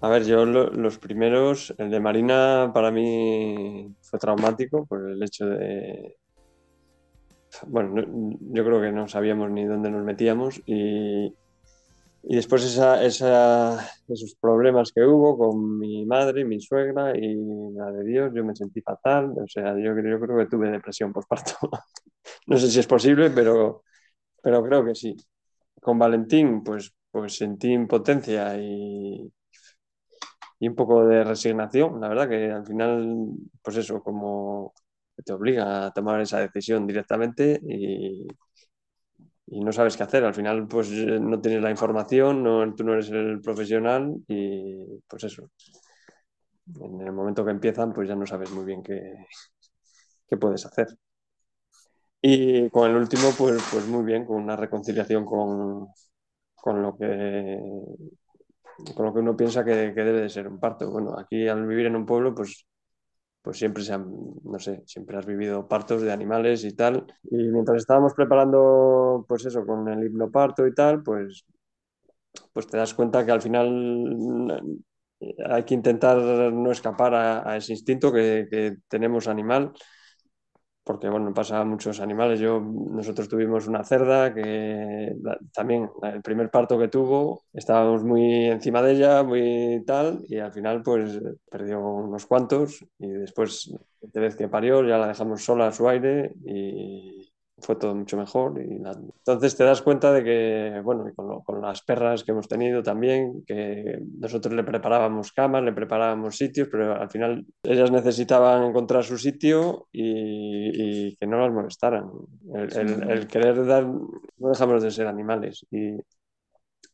A ver, yo los primeros, el de Marina para mí fue traumático por el hecho de... Bueno, yo creo que no sabíamos ni dónde nos metíamos y, y después esa, esos problemas que hubo con mi madre, mi suegra y la de Dios, yo me sentí fatal. O sea, yo, yo creo que tuve depresión postparto. [laughs] no sé si es posible, pero, pero creo que sí. Con Valentín, pues, pues sentí impotencia y, y un poco de resignación. La verdad que al final, pues eso, como te obliga a tomar esa decisión directamente y, y no sabes qué hacer. Al final, pues no tienes la información, no, tú no eres el profesional y pues eso. En el momento que empiezan, pues ya no sabes muy bien qué, qué puedes hacer. Y con el último, pues, pues muy bien, con una reconciliación con, con lo que con lo que uno piensa que, que, debe de ser un parto. Bueno, aquí al vivir en un pueblo, pues, pues siempre se han, no sé, siempre has vivido partos de animales y tal. Y mientras estábamos preparando, pues eso, con el hipnoparto y tal, pues, pues te das cuenta que al final hay que intentar no escapar a, ese instinto que tenemos animal porque bueno, pasa a muchos animales. Yo, nosotros tuvimos una cerda que también el primer parto que tuvo, estábamos muy encima de ella, muy tal, y al final pues perdió unos cuantos y después, de vez que parió, ya la dejamos sola a su aire y fue todo mucho mejor. Y Entonces te das cuenta de que, bueno, con, con, las perras que hemos tenido también, que nosotros le preparábamos camas, le preparábamos sitios, pero al final ellas necesitaban encontrar su sitio y, y que no las molestaran. El, el, el, querer dar, no dejamos de ser animales. Y,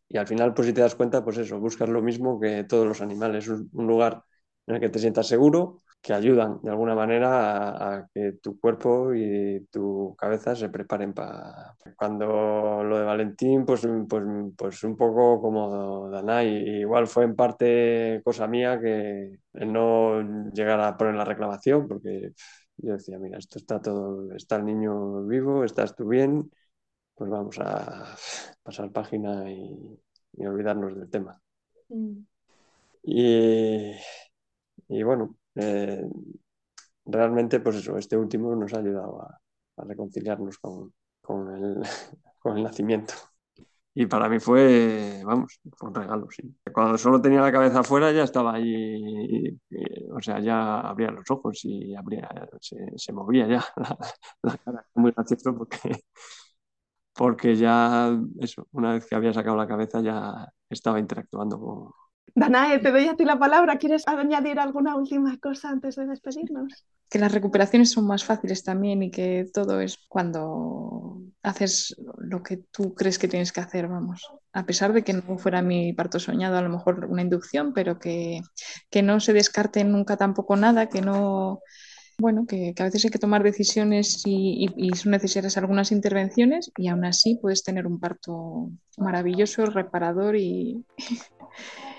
y al final, pues si te das cuenta, pues eso, buscas lo mismo que todos los animales, un, un lugar en el que te sientas seguro, que ayudan de alguna manera a, que tu cuerpo y tu cabeza se preparen para... Cuando lo de Valentín, pues, pues, pues un poco como Danay, igual fue en parte cosa mía que el no llegar a poner la reclamación, porque yo decía, mira, esto está todo, está el niño vivo, estás tú bien, pues vamos a pasar página y, y olvidarnos del tema. Mm. Y, y bueno, eh, realmente, pues eso, este último nos ha ayudado a, a reconciliarnos con, con, el, [laughs] con, el, nacimiento. Y para mí fue, vamos, fue un regalo, sí. Cuando solo tenía la cabeza afuera ya estaba ahí, y, y, o sea, ya abría los ojos y abría, se, se movía ya [laughs] la, la, cara. Muy gracioso porque, porque ya, eso, una vez que había sacado la cabeza ya estaba interactuando con, Danae, te doy a ti la palabra. ¿Quieres añadir alguna última cosa antes de despedirnos? Que las recuperaciones son más fáciles también y que todo es cuando haces lo que tú crees que tienes que hacer, vamos. A pesar de que no fuera mi parto soñado, a lo mejor una inducción, pero que, que no se descarte nunca tampoco nada, que no, bueno, que, que, a veces hay que tomar decisiones y, son necesarias algunas intervenciones y aún así puedes tener un parto maravilloso, reparador y, [laughs]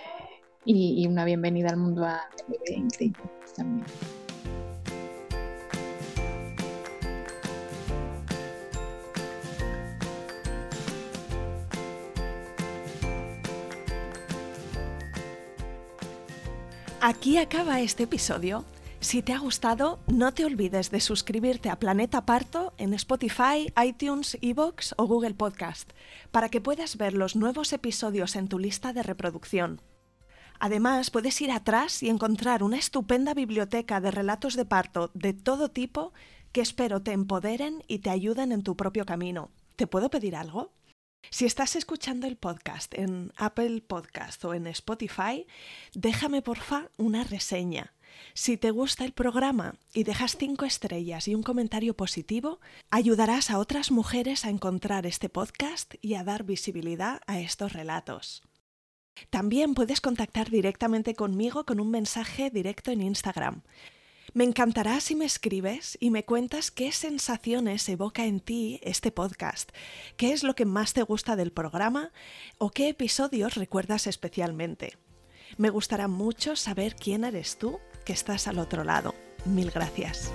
y, una bienvenida al mundo a bebé increíble también. Aquí acaba este episodio. Si te ha gustado, no te olvides de suscribirte a Planeta Parto en Spotify, iTunes, Evox o Google Podcast para que puedas ver los nuevos episodios en tu lista de reproducción. Además, puedes ir atrás y encontrar una estupenda biblioteca de relatos de parto de todo tipo que espero te empoderen y te ayuden en tu propio camino. ¿Te puedo pedir algo? Si estás escuchando el podcast en Apple Podcast o en Spotify, déjame porfa una reseña. Si te gusta el programa y dejas cinco estrellas y un comentario positivo, ayudarás a otras mujeres a encontrar este podcast y a dar visibilidad a estos relatos. También puedes contactar directamente conmigo con un mensaje directo en Instagram. Me encantará si me escribes y me cuentas qué sensaciones evoca en ti este podcast, qué es lo que más te gusta del programa o qué episodios recuerdas especialmente. Me gustará mucho saber quién eres tú que estás al otro lado. Mil gracias.